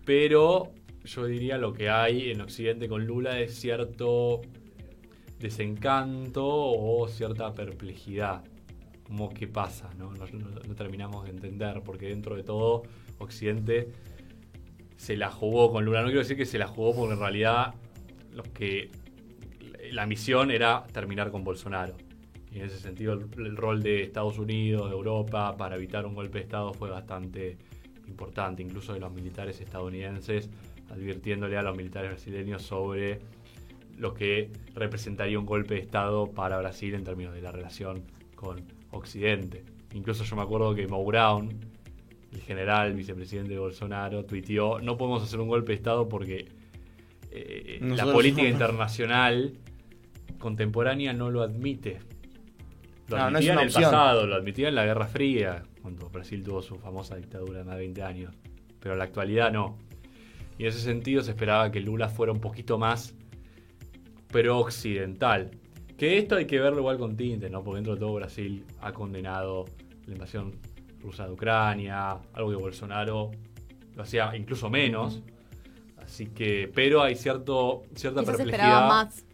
Pero yo diría lo que hay en Occidente con Lula es cierto desencanto o cierta perplejidad. Como qué pasa, ¿no? No, terminamos de entender, porque dentro de todo Occidente se la jugó con Lula. No quiero decir que se la jugó porque en realidad los que la misión era terminar con Bolsonaro. Y en ese sentido el, rol de Estados Unidos, de Europa, para evitar un golpe de Estado fue bastante importante, incluso de los militares estadounidenses, advirtiéndole a los militares brasileños sobre lo que representaría un golpe de Estado para Brasil en términos de la relación con Occidente. Incluso yo me acuerdo que Mo Brown el general, vicepresidente Bolsonaro, tuiteó, no podemos hacer un golpe de Estado porque eh, la política somos- internacional contemporánea no lo admite. Lo No, no admitía una en el opción. pasado, lo admitía en la Guerra Fría, cuando Brasil tuvo su famosa dictadura de más de 20 años. Pero en la actualidad no. Y en ese sentido se esperaba que Lula fuera un poquito más pro-occidental. Que esto hay que verlo igual con tinte, ¿no? Porque dentro de todo Brasil ha condenado la invasión rusa de Ucrania, algo que Bolsonaro lo hacía incluso menos. Así que, pero hay cierto, cierta Quizás se perplejidad. esperaba más.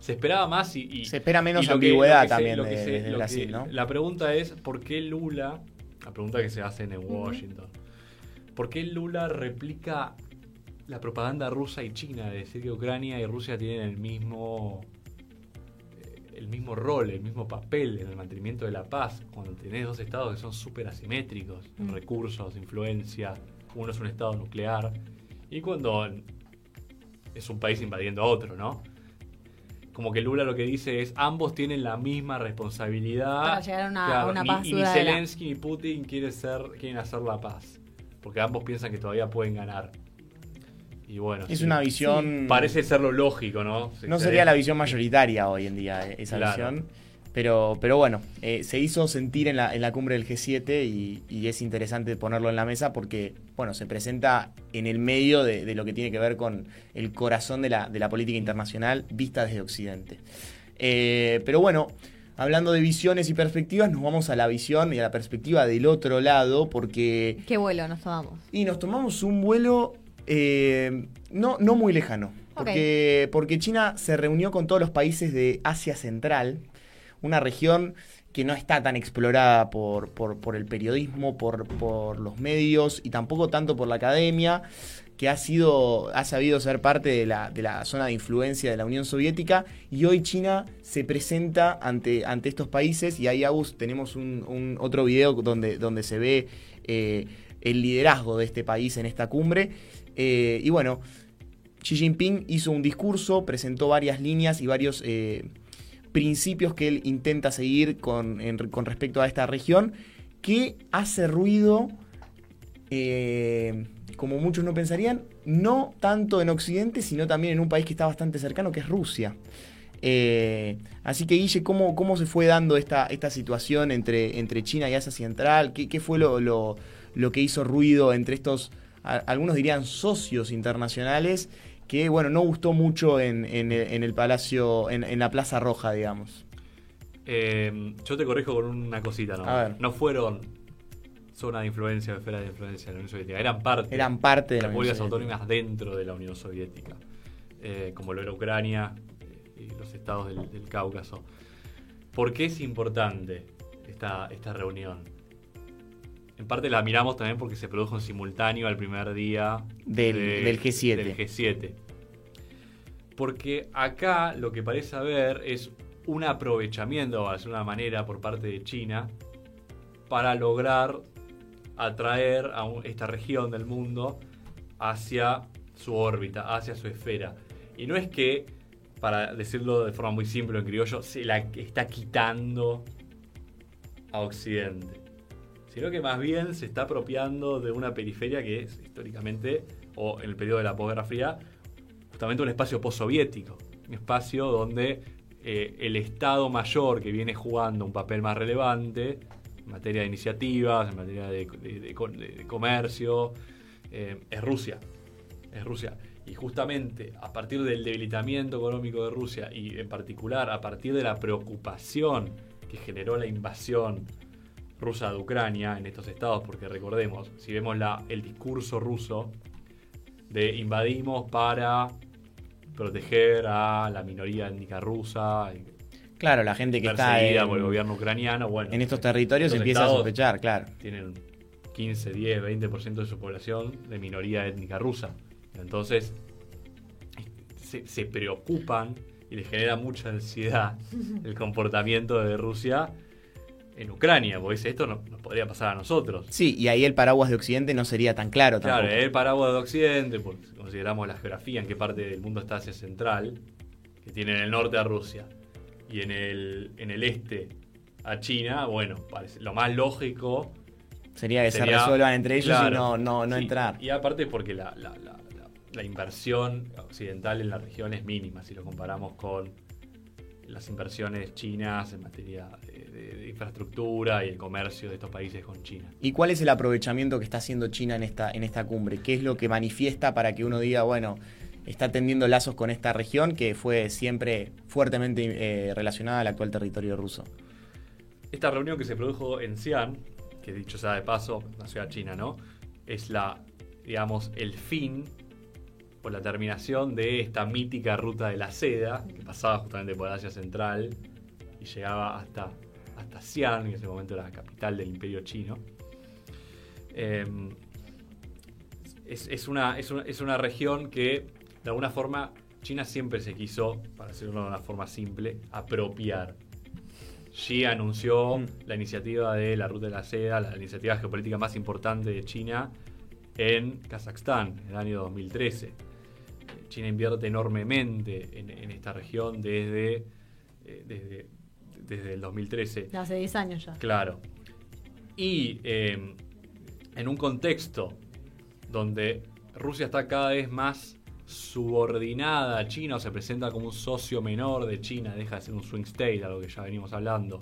Se esperaba más y, y- Se espera menos ambigüedad también de- se- Brasil, que- ¿no? La pregunta es, ¿por qué Lula, la pregunta que se hacen en Washington, ¿por qué Lula replica la propaganda rusa y china de decir que Ucrania y Rusia tienen el mismo eh, el mismo rol, el mismo papel en el mantenimiento de la paz, cuando tenés dos estados que son súper asimétricos en Mm. recursos, influencia, uno es un estado nuclear, y cuando es un país invadiendo a otro, ¿no? Como que Lula lo que dice es, ambos tienen la misma responsabilidad. Para llegar a una- a una ni- paz y ni. Zelensky ni Putin quieren, ser, quieren hacer la paz. Porque ambos piensan que todavía pueden ganar. Y bueno, Es sí, una visión. Parece ser lo lógico, ¿no? Se- No se- sería la visión mayoritaria hoy en día, eh, esa Claro. visión. Pero, pero bueno, eh, se hizo sentir en la, en la cumbre del G7 y, y es interesante ponerlo en la mesa porque, bueno, se presenta en el medio de, de lo que tiene que ver con el corazón de la, de la política internacional vista desde Occidente. Eh, pero bueno, hablando de visiones y perspectivas, nos vamos a la visión y a la perspectiva del otro lado porque Qué vuelo nos tomamos. y nos tomamos un vuelo eh, no, no muy lejano. Porque, porque China se reunió con todos los países de Asia Central, una región que no está tan explorada por, por, por el periodismo, por, por los medios y tampoco tanto por la academia, que ha sido, ha sabido ser parte de la, de la zona de influencia de la Unión Soviética, y hoy China se presenta ante, ante estos países, y ahí Agus tenemos un, un otro video donde, donde se ve eh, el liderazgo de este país en esta cumbre. Eh, y bueno, Xi Jinping hizo un discurso, presentó varias líneas y varios eh, principios que él intenta seguir con, con respecto a esta región, que hace ruido, eh, como muchos no pensarían, no tanto en Occidente, sino también en un país que está bastante cercano, que es Rusia. Así que, Guille, ¿cómo, cómo se fue dando esta, esta situación entre, entre China y Asia Central? ¿Qué, qué fue lo, lo- lo que hizo ruido entre estos, a- algunos dirían socios internacionales, que bueno, no gustó mucho en, en el, en el Palacio, en, en la Plaza Roja, digamos? Eh, yo te corrijo con una cosita, ¿no? A ver. No fueron zona de influencia o esfera de influencia de la Unión Soviética, eran parte Eran parte de la Unión repúblicas autónomas dentro de la Unión Soviética, eh, como lo era Ucrania eh, y los estados del, del Cáucaso. ¿Por qué es importante esta, esta reunión? En parte la miramos también porque se produjo en simultáneo al primer día Del- del G7. del G7. Porque acá lo que parece haber es un aprovechamiento, de alguna manera, por parte de China para lograr atraer a un- esta región del mundo hacia su órbita, hacia su esfera. Y no es que, para decirlo de forma muy simple en criollo, se la está quitando a Occidente, sino que más bien se está apropiando de una periferia que es históricamente, o en el periodo de la posguerra fría, justamente un espacio postsoviético, un espacio donde eh, el Estado mayor que viene jugando un papel más relevante en materia de iniciativas, en materia de, de- de de comercio, eh, es Rusia. Es Rusia. Y justamente a partir del debilitamiento económico de Rusia y en particular a partir de la preocupación que generó la invasión rusa de Ucrania en estos estados, porque recordemos, si vemos la, el discurso ruso de invadimos para proteger a la minoría étnica rusa, Claro, la gente que está en, por el gobierno ucraniano, bueno, en estos territorios estos empieza a sospechar, claro. tienen 15, 10, 20% de su población de minoría étnica rusa. Entonces, se, se preocupan y les genera mucha ansiedad el comportamiento de Rusia en Ucrania, porque dice, esto no- nos podría pasar a nosotros. Sí, y ahí el paraguas de Occidente no sería tan claro Claro, tampoco. el paraguas de Occidente, porque si consideramos la geografía, en qué parte del mundo está Asia Central, que tiene en el norte a Rusia y en el, en el este a China, bueno, parece, lo más lógico Sería que se resuelvan entre ellos claro, y no, no, no sí. entrar. Y aparte porque la, la- la- la- la inversión occidental en la región es mínima si lo comparamos con las inversiones chinas en materia de, infraestructura y el comercio de estos países con China. ¿Y cuál es el aprovechamiento que está haciendo China en esta, en esta cumbre? ¿Qué es lo que manifiesta para que uno diga, bueno, está tendiendo lazos con esta región que fue siempre fuertemente eh, relacionada al actual territorio ruso? Esta reunión que se produjo en Xi'an, que dicho sea de paso, una ciudad china, ¿no? Es la, digamos, el fin o la terminación de esta mítica ruta de la seda, que pasaba justamente por Asia Central y llegaba hasta, hasta Xi'an, que en ese momento era la capital del imperio chino. Eh, es, es una, es, una, es una región que, de alguna forma, China siempre se quiso, para decirlo de una forma simple, apropiar. Xi anunció Mm. la iniciativa de la Ruta de la Seda, la iniciativa geopolítica más importante de China en Kazajstán en el año 2013. China invierte enormemente en, en esta región desde, eh, desde, desde el 2013. De hace 10 años ya. Claro. Y eh, en un contexto donde Rusia está cada vez más subordinada a China o se presenta como un socio menor de China, deja de ser un swing state, algo que ya venimos hablando.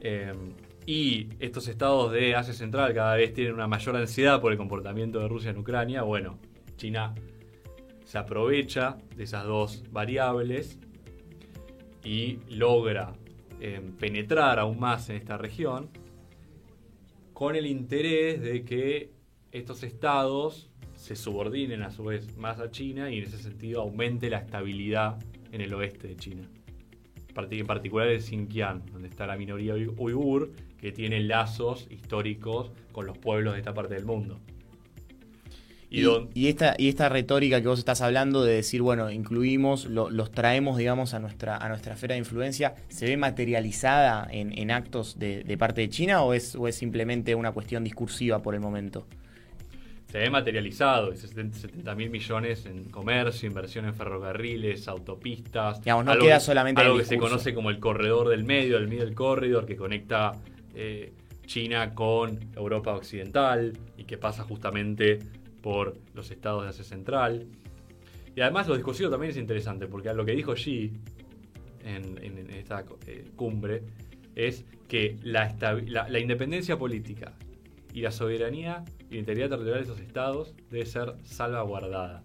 Eh, y estos estados de Asia Central cada vez tienen una mayor ansiedad por el comportamiento de Rusia en Ucrania. Bueno, China se aprovecha de esas dos variables y logra eh, penetrar aún más en esta región con el interés de que estos estados se subordinen a su vez más a China y en ese sentido aumente la estabilidad en el oeste de China. En particular en Xinjiang, donde está la minoría ui- uigur, que tiene lazos históricos con los pueblos de esta parte del mundo. Y, Y, don- y esta, y esta retórica que vos estás hablando de decir, bueno, incluimos, lo- los traemos, digamos, a nuestra, a nuestra esfera de influencia, ¿se ve materializada en, en actos de, de parte de China o es, o es simplemente una cuestión discursiva por el momento? se ve materializado, 70 mil millones en comercio, inversión en ferrocarriles, autopistas. Digamos, no algo queda que- solamente en Algo el que se conoce como el corredor del medio, el Middle Corridor, que conecta eh, China con Europa Occidental y que pasa justamente por los estados de Asia Central. Y además lo discursivo también es interesante, porque lo que dijo Xi en, esta eh, cumbre es que la, la- la independencia política y la soberanía y la integridad territorial de esos estados debe ser salvaguardada.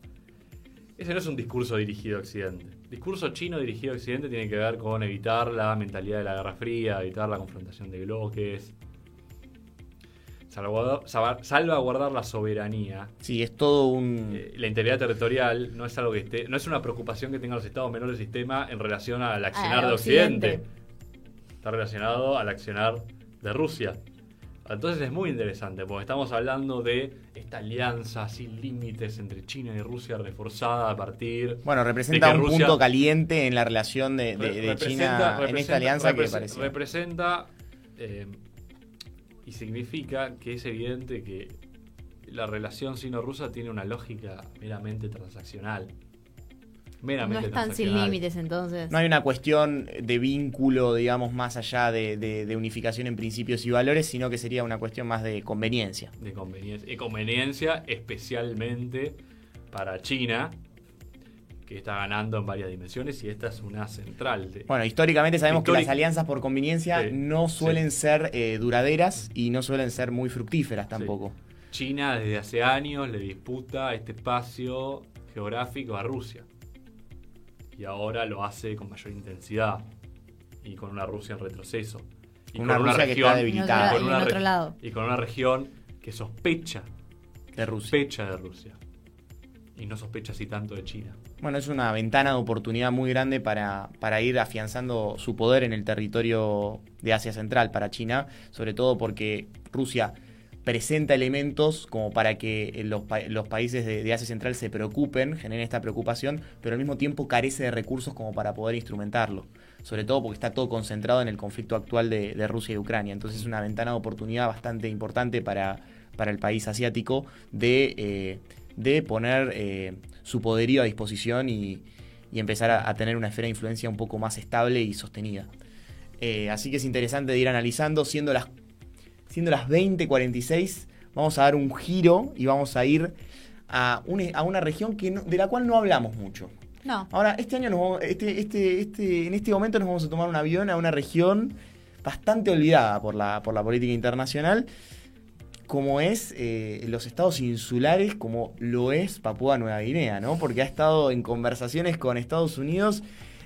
Ese no es un discurso dirigido a Occidente. Discurso chino dirigido a Occidente tiene que ver con evitar la mentalidad de la Guerra Fría, evitar la confrontación de bloques, salvaguardar, salva- salvaguardar la soberanía Sí, es todo un... eh, la integridad territorial no es algo que esté, no es una preocupación que tengan los estados menores del sistema en relación al accionar Al de Occidente. occidente. Está relacionado al accionar de Rusia. Entonces es muy interesante, porque estamos hablando de esta alianza sin límites entre China y Rusia reforzada a partir Bueno, representa de que un Rusia- punto caliente en la relación de, de- China en representa- esta alianza que parece. Representa eh, y significa que es evidente que la relación sino-rusa tiene una lógica meramente transaccional. No Meramente están sin límites entonces. No hay una cuestión de vínculo, digamos, más allá de, de- de unificación en principios y valores, sino que sería una cuestión más de conveniencia. de conveniencia. Y conveniencia especialmente para China, que está ganando en varias dimensiones y esta es una central. De, Bueno, históricamente sabemos que las alianzas por conveniencia Sí, no suelen sí. ser eh, duraderas y no suelen ser muy fructíferas tampoco. China desde hace años le disputa este espacio geográfico a Rusia. Y ahora lo hace con mayor intensidad y con una Rusia en retroceso. Y Una Rusia que está debilitada. con y una en otro re- lado. y con una región que sospecha, de Rusia. sospecha de Rusia. Y no sospecha así tanto de China. Bueno, es una ventana de oportunidad muy grande para, para ir afianzando su poder en el territorio de Asia Central para China, sobre todo porque Rusia presenta elementos como para que los, pa- los países de, Asia Central se preocupen, generen esta preocupación, pero al mismo tiempo carece de recursos como para poder instrumentarlo. Sobre todo porque está todo concentrado en el conflicto actual de, de Rusia y Ucrania. Entonces es una ventana de oportunidad bastante importante para, para el país asiático de, eh, de poner eh, su poderío a disposición y, y empezar a, a tener una esfera de influencia un poco más estable y sostenida. Eh, así que es interesante de ir analizando, siendo las siendo las 20:46, vamos a dar un giro y vamos a ir a, un- a una región que no- de la cual no hablamos mucho. No. Ahora, este año, nos vamos- este, este, este, en este momento nos vamos a tomar un avión a una región bastante olvidada por la, por la política internacional, como es eh, los estados insulares, como lo es Papúa Nueva Guinea, ¿no? Porque ha estado en conversaciones con Estados Unidos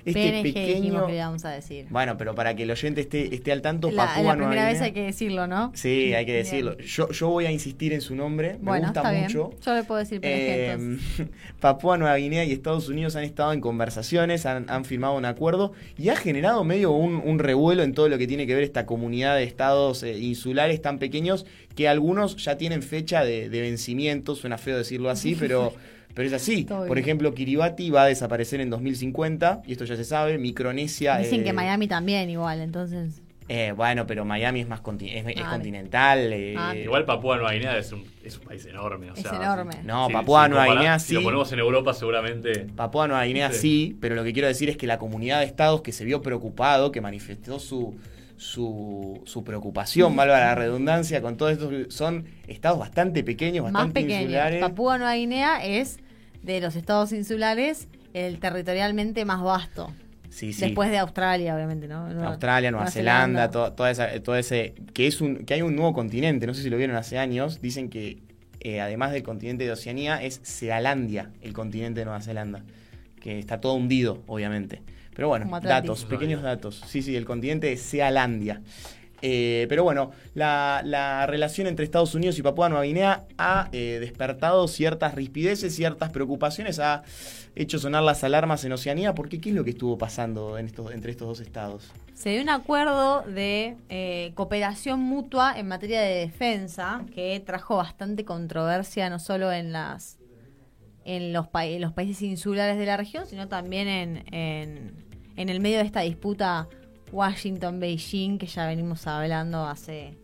este PNG dijimos pequeño... que le íbamos a decir. Bueno, pero para que el oyente esté, esté al tanto, la, Papúa la Nueva primera vez Guinea- hay que decirlo, ¿no? Sí, hay que decirlo. Yo, yo voy a insistir en su nombre, me Bueno, gusta está mucho. bien. Yo le puedo decir PNG Eh. Papúa Nueva Guinea y Estados Unidos han estado en conversaciones, han, han firmado un acuerdo y ha generado medio un, un revuelo en todo lo que tiene que ver esta comunidad de estados eh, insulares tan pequeños que algunos ya tienen fecha de, de vencimiento, suena feo decirlo así, pero, pero es así. Por ejemplo, Kiribati va a desaparecer en 2050 y esto ya se sabe, Micronesia... Dicen eh, que Miami también igual, entonces. eh, bueno, pero Miami es más conti- es, es Ah, continental. eh, Ah, Igual Papúa Nueva Guinea es un, es un país enorme. O Es enorme. No, si- Papúa si Nueva Guinea Si sí. lo ponemos en Europa, seguramente. Papúa Nueva Guinea sí. Sí. pero lo que quiero decir es que la comunidad de estados que se vio preocupado, que manifestó su, su, su preocupación, valga la redundancia, con todo esto, son estados bastante pequeños, Más bastante pequeño. insulares. Papúa Nueva Guinea es de los estados insulares el territorialmente más vasto. Sí, sí. Después de Australia, obviamente, ¿no? Nueva- Australia, Nueva, Zelanda, to- toda esa, todo ese, que es un, que hay un nuevo continente, no sé si lo vieron hace años, dicen que eh, además del continente de Oceanía es Zealandia, el continente de Nueva Zelanda, que está todo hundido, obviamente. Pero bueno, datos, pequeños datos. Sí, sí, el continente es Zealandia. Eh, pero bueno, la, la relación entre Estados Unidos y Papúa Nueva Guinea ha eh, despertado ciertas rispideces, ciertas preocupaciones, ha hecho sonar las alarmas en Oceanía, porque ¿qué es lo que estuvo pasando entre estos dos estados? Se dio un acuerdo de eh, cooperación mutua en materia de defensa que trajo bastante controversia no solo en las en los, países insulares de la región, sino también en el medio de esta disputa Washington-Beijing que ya venimos hablando hace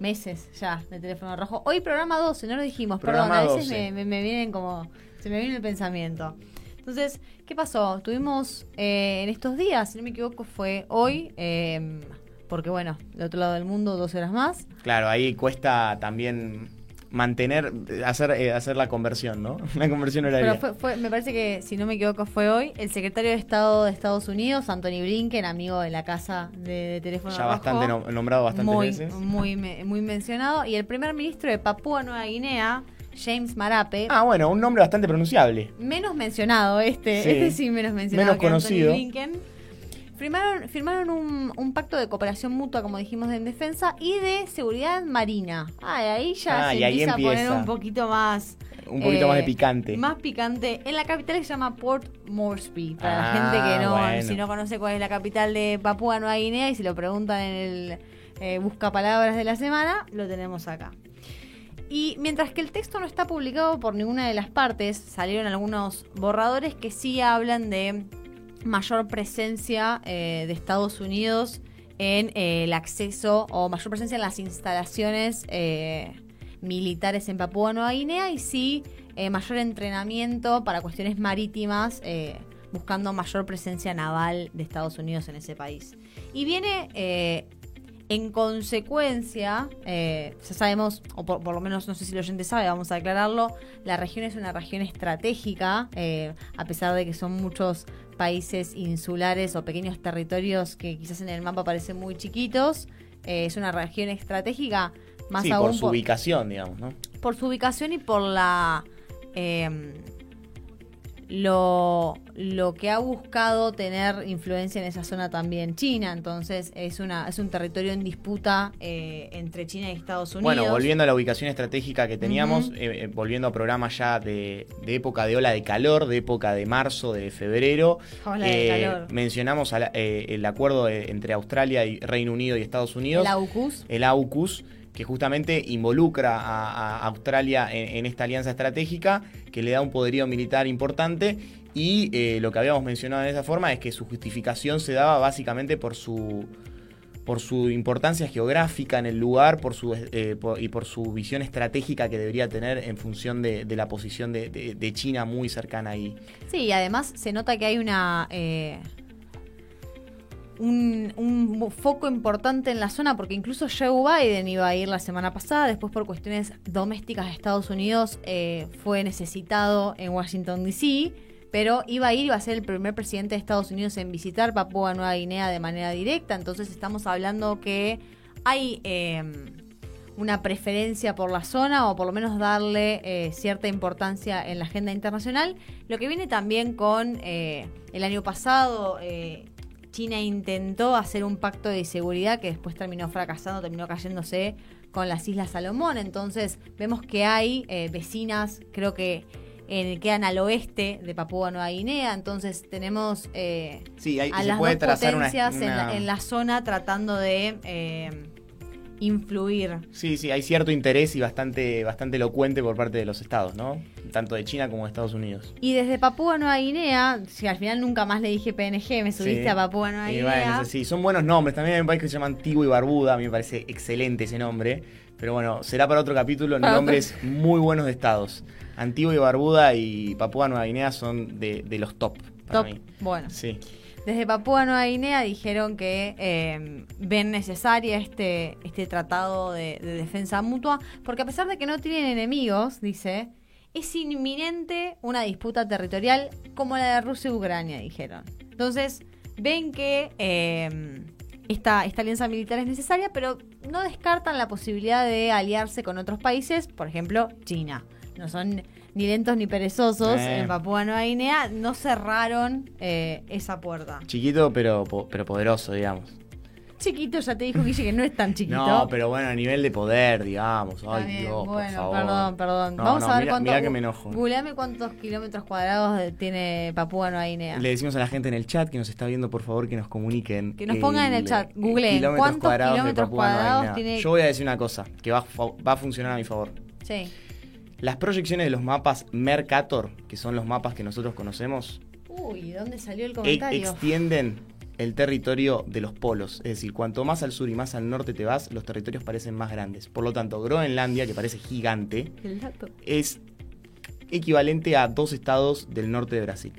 meses ya de teléfono rojo. Hoy programa 12, no lo dijimos, Programa perdón, a veces 12. me, me- me vienen como, se me viene el pensamiento. Entonces, ¿qué pasó? Tuvimos eh, en estos días, si no me equivoco, fue hoy, eh, porque bueno, del otro lado del mundo, 12 horas más. Claro, ahí cuesta también mantener, hacer, eh, hacer la conversión, ¿no? La conversión horaria. Pero fue, fue- me parece que, si no me equivoco, fue hoy el secretario de Estado de Estados Unidos, Anthony Blinken, amigo de la casa de, de teléfono ya rojo, bastante nom- nombrado bastantes muy, veces. muy, muy mencionado, y el primer ministro de Papúa Nueva Guinea, James Marape, Ah, bueno, un nombre bastante pronunciable. menos mencionado este, Sí. este sí menos mencionado Menos que Anthony conocido. Blinken. Firmaron, firmaron un, un pacto de cooperación mutua, como dijimos, en defensa y de seguridad marina. Ah, y ahí ya Ah, se y ahí empieza, a poner un poquito más... Un poquito eh, más de picante. Más picante. En la capital se llama Port Moresby. Para la Ah, gente que no, bueno. si no conoce cuál es la capital de Papúa Nueva Guinea y si lo preguntan en el eh, Busca Palabras de la semana, lo tenemos acá. Y mientras que el texto no está publicado por ninguna de las partes, salieron algunos borradores que sí hablan de mayor presencia eh, de Estados Unidos en eh, el acceso o mayor presencia en las instalaciones eh, militares en Papúa Nueva Guinea y sí mayor entrenamiento para cuestiones marítimas, buscando mayor presencia naval de Estados Unidos en ese país. Y viene en consecuencia, eh, ya sabemos, o por, por lo menos no sé si el oyente sabe, vamos a aclararlo, la región es una región estratégica, eh, a pesar de que son muchos países insulares o pequeños territorios que quizás en el mapa parecen muy chiquitos, eh, es una región estratégica, más sí, aún por su ubicación, digamos, ¿no? por su ubicación y por la eh, lo, lo que ha buscado tener influencia en esa zona también China. Entonces es una es un territorio en disputa eh, entre China y Estados Unidos. Bueno, volviendo a la ubicación estratégica que teníamos, eh, eh, volviendo a programas ya de, de época de ola de calor, de época de marzo, de febrero, Ola de eh, calor. mencionamos eh, el acuerdo de- entre Australia y Reino Unido y Estados Unidos. el AUKUS. el AUKUS, que justamente involucra a, Australia en, esta alianza estratégica, que le da un poderío militar importante. Y eh, lo que habíamos mencionado de esa forma es que su justificación se daba básicamente por su por su importancia geográfica en el lugar por su, eh, y por su visión estratégica que debería tener en función de, la posición de China muy cercana ahí. Sí, y además se nota que hay una eh, un, foco importante en la zona, porque incluso Joe Biden iba a ir la semana pasada, después por cuestiones domésticas de Estados Unidos eh, fue necesitado en Washington, D.C., pero iba a ir, iba a ser el primer presidente de Estados Unidos en visitar Papúa Nueva Guinea de manera directa, entonces estamos hablando que hay... Eh, una preferencia por la zona o por lo menos darle eh, cierta importancia en la agenda internacional. Lo que viene también con eh, el año pasado, eh, China intentó hacer un pacto de seguridad que después terminó fracasando, terminó cayéndose con las Islas Salomón. Entonces vemos que hay vecinas, creo que quedan al oeste de Papúa Nueva Guinea, entonces tenemos sí, hay, a las dos potencias en, la, zona tratando de influir. Sí, sí, hay cierto interés y bastante, bastante elocuente por parte de los estados, ¿no? Tanto de China como de Estados Unidos. Y desde Papúa Nueva Guinea, si al final nunca más le dije PNG, me subiste a Papúa Nueva Guinea. sí, son buenos nombres. También hay un país que se llama Antigua y Barbuda, a mí me parece excelente ese nombre. Pero bueno, será para otro capítulo, nombres muy buenos de estados. Antigua y Barbuda y Papúa Nueva Guinea son de, los top. Para top, bueno. Sí. Desde Papúa Nueva Guinea dijeron que eh, ven necesaria este, este tratado de, defensa mutua, porque a pesar de que no tienen enemigos, dice, es inminente una disputa territorial como la de Rusia y Ucrania, dijeron. Entonces, ven que eh, esta, esta alianza militar es necesaria, pero no descartan la posibilidad de aliarse con otros países, por ejemplo, China. No son ni lentos ni perezosos eh. en Papúa Nueva Guinea, no cerraron eh, esa puerta. Chiquito, pero, pero poderoso, digamos. Chiquito, ya te dijo Guille que no es tan chiquito. No, pero bueno, a nivel de poder, digamos. Ay, Dios, bueno, perdón, perdón. Vamos a ver cuánto. Mira que me enojo. Googleame cuántos kilómetros cuadrados tiene Papúa Nueva Guinea. Le decimos a la gente en el chat que nos está viendo, por favor, que nos comuniquen. Que nos pongan en el chat. Google cuántos kilómetros cuadrados tiene. Yo voy a decir una cosa, que va, va a funcionar a mi favor. Sí. Las proyecciones de los mapas Mercator, que son los mapas que nosotros conocemos, Uy, ¿dónde salió el comentario? extienden el territorio de los polos. Es decir, cuanto más al sur y más al norte te vas, los territorios parecen más grandes. Por lo tanto, Groenlandia, que parece gigante, es equivalente a dos estados del norte de Brasil.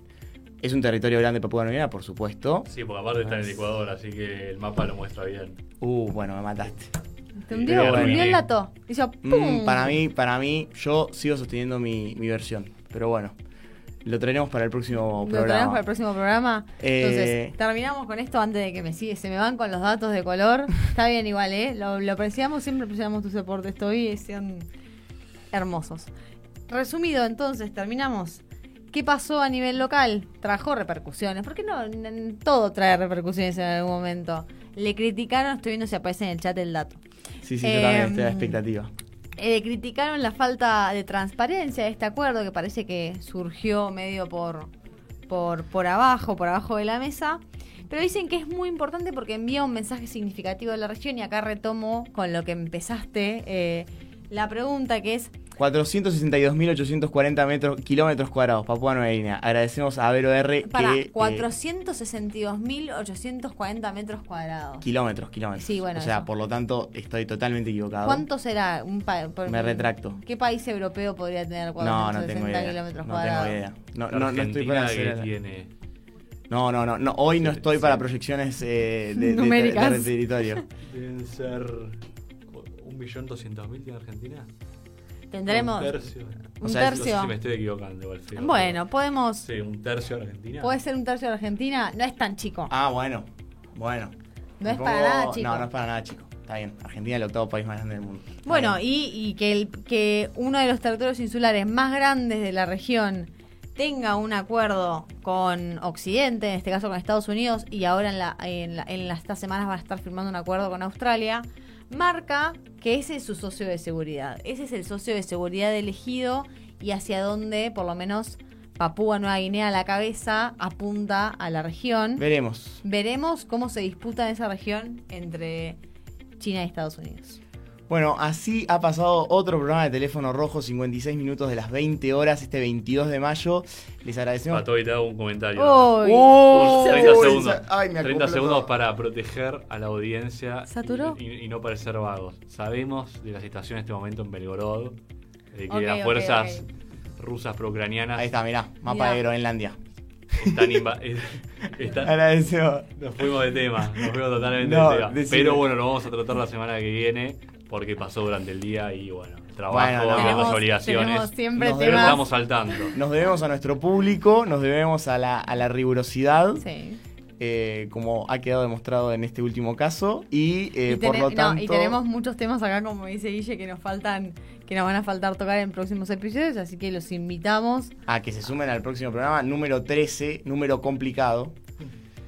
Es un territorio grande Papua Nueva Guinea, por supuesto. Sí, porque aparte está en el Ecuador, así que el mapa lo muestra bien. Uh, bueno, me mataste. Te hundió, el dato. Mm, para mí, para mí, yo sigo sosteniendo mi, versión. Pero bueno, lo traeremos para el próximo programa. Lo traeremos para el próximo programa. Entonces, eh, terminamos con esto antes de que me sigue. Se me van con los datos de color. Está bien igual, ¿eh? Lo, apreciamos, siempre apreciamos tu soporte. Estoy, sean hermosos. Resumido, entonces, terminamos. ¿Qué pasó a nivel local? Trajo repercusiones. Porque no, todo trae repercusiones en algún momento. Le criticaron, estoy viendo si aparece en el chat el dato. Sí, sí, yo también estoy a em, expectativa. Eh, criticaron la falta de transparencia de este acuerdo que parece que surgió medio por, por, por abajo, por abajo de la mesa. Pero dicen que es muy importante porque envía un mensaje significativo de la región y acá retomo con lo que empezaste eh, la pregunta que es 462.840 metros, kilómetros cuadrados, Papua Nueva Guinea. Agradecemos a Vero R. Para, que, 462.840 eh, metros cuadrados. Kilómetros, kilómetros. Sí, bueno. O sea, por lo tanto, estoy totalmente equivocado. ¿Cuánto será? Un Me retracto. ¿Qué país europeo podría tener 460 kilómetros cuadrados? No tengo idea. No, no, no estoy para hacer. No, no, no, no, Hoy no estoy para proyecciones eh, de, Numéricas. de, territorio. Deben ser 1.200.000 tiene Argentina. Tendremos. Un tercio. Un tercio. No sé si me estoy equivocando. bueno, podemos. Sí, un tercio de Argentina. Puede ser un tercio de Argentina. No es tan chico. Ah, bueno. Bueno. No es para nada chico. No, no es para nada chico. Está bien. Argentina es el octavo país más grande del mundo. bueno, y, y, que, el, que uno de los territorios insulares más grandes de la región tenga un acuerdo con Occidente, en este caso con Estados Unidos, y ahora en, la, en, la, en estas semanas va a estar firmando un acuerdo con Australia marca que ese es su socio de seguridad. Ese es el socio de seguridad elegido y hacia dónde, por lo menos, Papúa Nueva Guinea a la cabeza apunta a la región. Veremos. Veremos cómo se disputa esa región entre China y Estados Unidos. Bueno, así ha pasado otro programa de teléfono rojo, 56 minutos de las 20 horas, este 22 de mayo. Les agradecemos. Pato, y te hago un comentario. Oh, 30 segundos, 30 segundos para proteger a la audiencia Y, no parecer vagos. Sabemos de la situación en este momento en Belgorod, de que las fuerzas rusas pro-ucranianas. Ahí está, mirá, mapa de Groenlandia. están inva- están- Agradecemos. nos fuimos de tema, nos fuimos totalmente No, de tema. decime. Pero bueno, lo vamos a tratar la semana que viene porque pasó durante el día y bueno, trabajo, Bueno, no. obligaciones. siempre Nos Pero temas. estamos saltando. Nos debemos a nuestro público, nos debemos a la, a la rigurosidad, Sí. eh, como ha quedado demostrado en este último caso. Y, eh, y, por lo no, tanto. y tenemos muchos temas acá, como dice Guille, que nos faltan, que nos van a faltar tocar en próximos episodios, así que los invitamos. A que se sumen al próximo programa, número 13, número complicado.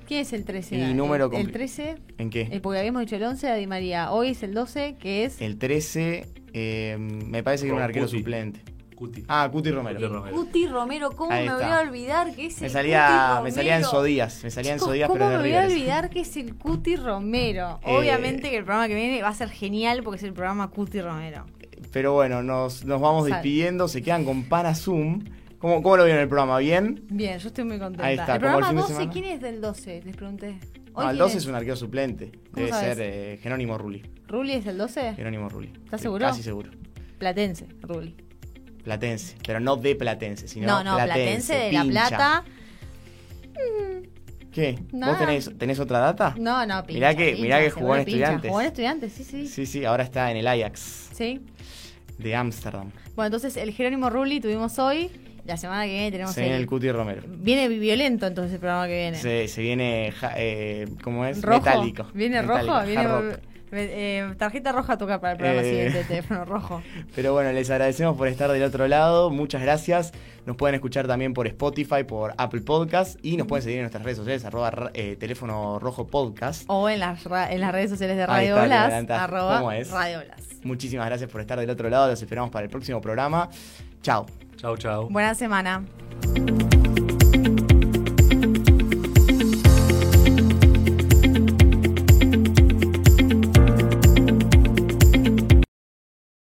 ¿Quién es el 13? Y número el, el compli- 13, ¿En qué? eh, porque habíamos dicho el 11 a Di María. Hoy es el 12, que es El 13, eh, me parece que era un arquero Cuti. suplente. Cuti. Ah, Cuti Romero. Cuti Romero. Cuti Romero. ¿Cómo Ahí me voy a olvidar que es Me el salía, Cuti me salía en Romero? Sodías, me salía en Sodías, ¿Cómo pero de me voy a olvidar que es el Cuti Romero? Eh, Obviamente que el programa que viene va a ser genial porque es el programa Cuti Romero. Pero bueno, nos, nos vamos Sal. despidiendo, se quedan con Zoom. ¿Cómo, ¿Cómo lo vieron el programa? ¿Bien? Bien, yo estoy muy contenta. Ahí está, el el programa de 12, semana. ¿quién es del 12? Les pregunté. No, el quién 12 es un arquero suplente. Debe sabes? ser eh, Jerónimo Rulli. ¿Rulli es el 12? Jerónimo Rulli. ¿Estás seguro? Casi seguro. Platense, Rulli. Platense. Pero no de Platense, sino No, no, Platense, de La pincha. Plata. ¿Qué? Nada. ¿Vos tenés, tenés otra data? No, no, pincha. Mirá que- pincha, mirá que jugó en. Estudiantes. Jugó en estudiantes, sí, sí. Sí, sí, ahora está en el Ajax Sí. de Ámsterdam. Bueno, entonces el Jerónimo Rulli tuvimos hoy. La semana que viene tenemos Se viene el- Cuti Romero. Viene violento entonces el programa que viene. Se, se viene, ja- eh, ¿cómo es? rojo. Metálico. Viene Metálico, rojo, viene eh, tarjeta roja a tocar para el programa Eh. siguiente, teléfono rojo. Pero bueno, les agradecemos por estar del otro lado. Muchas gracias. Nos pueden escuchar también por Spotify, por Apple Podcast y nos pueden seguir en nuestras redes sociales, arroba eh, teléfono rojo podcast. O en las, ra- en las redes sociales de Radio está, Blas, arroba ¿Cómo es? Radio Blas. Muchísimas gracias por estar del otro lado. Los esperamos para el próximo programa. Chao. Chau, chau. Buena semana.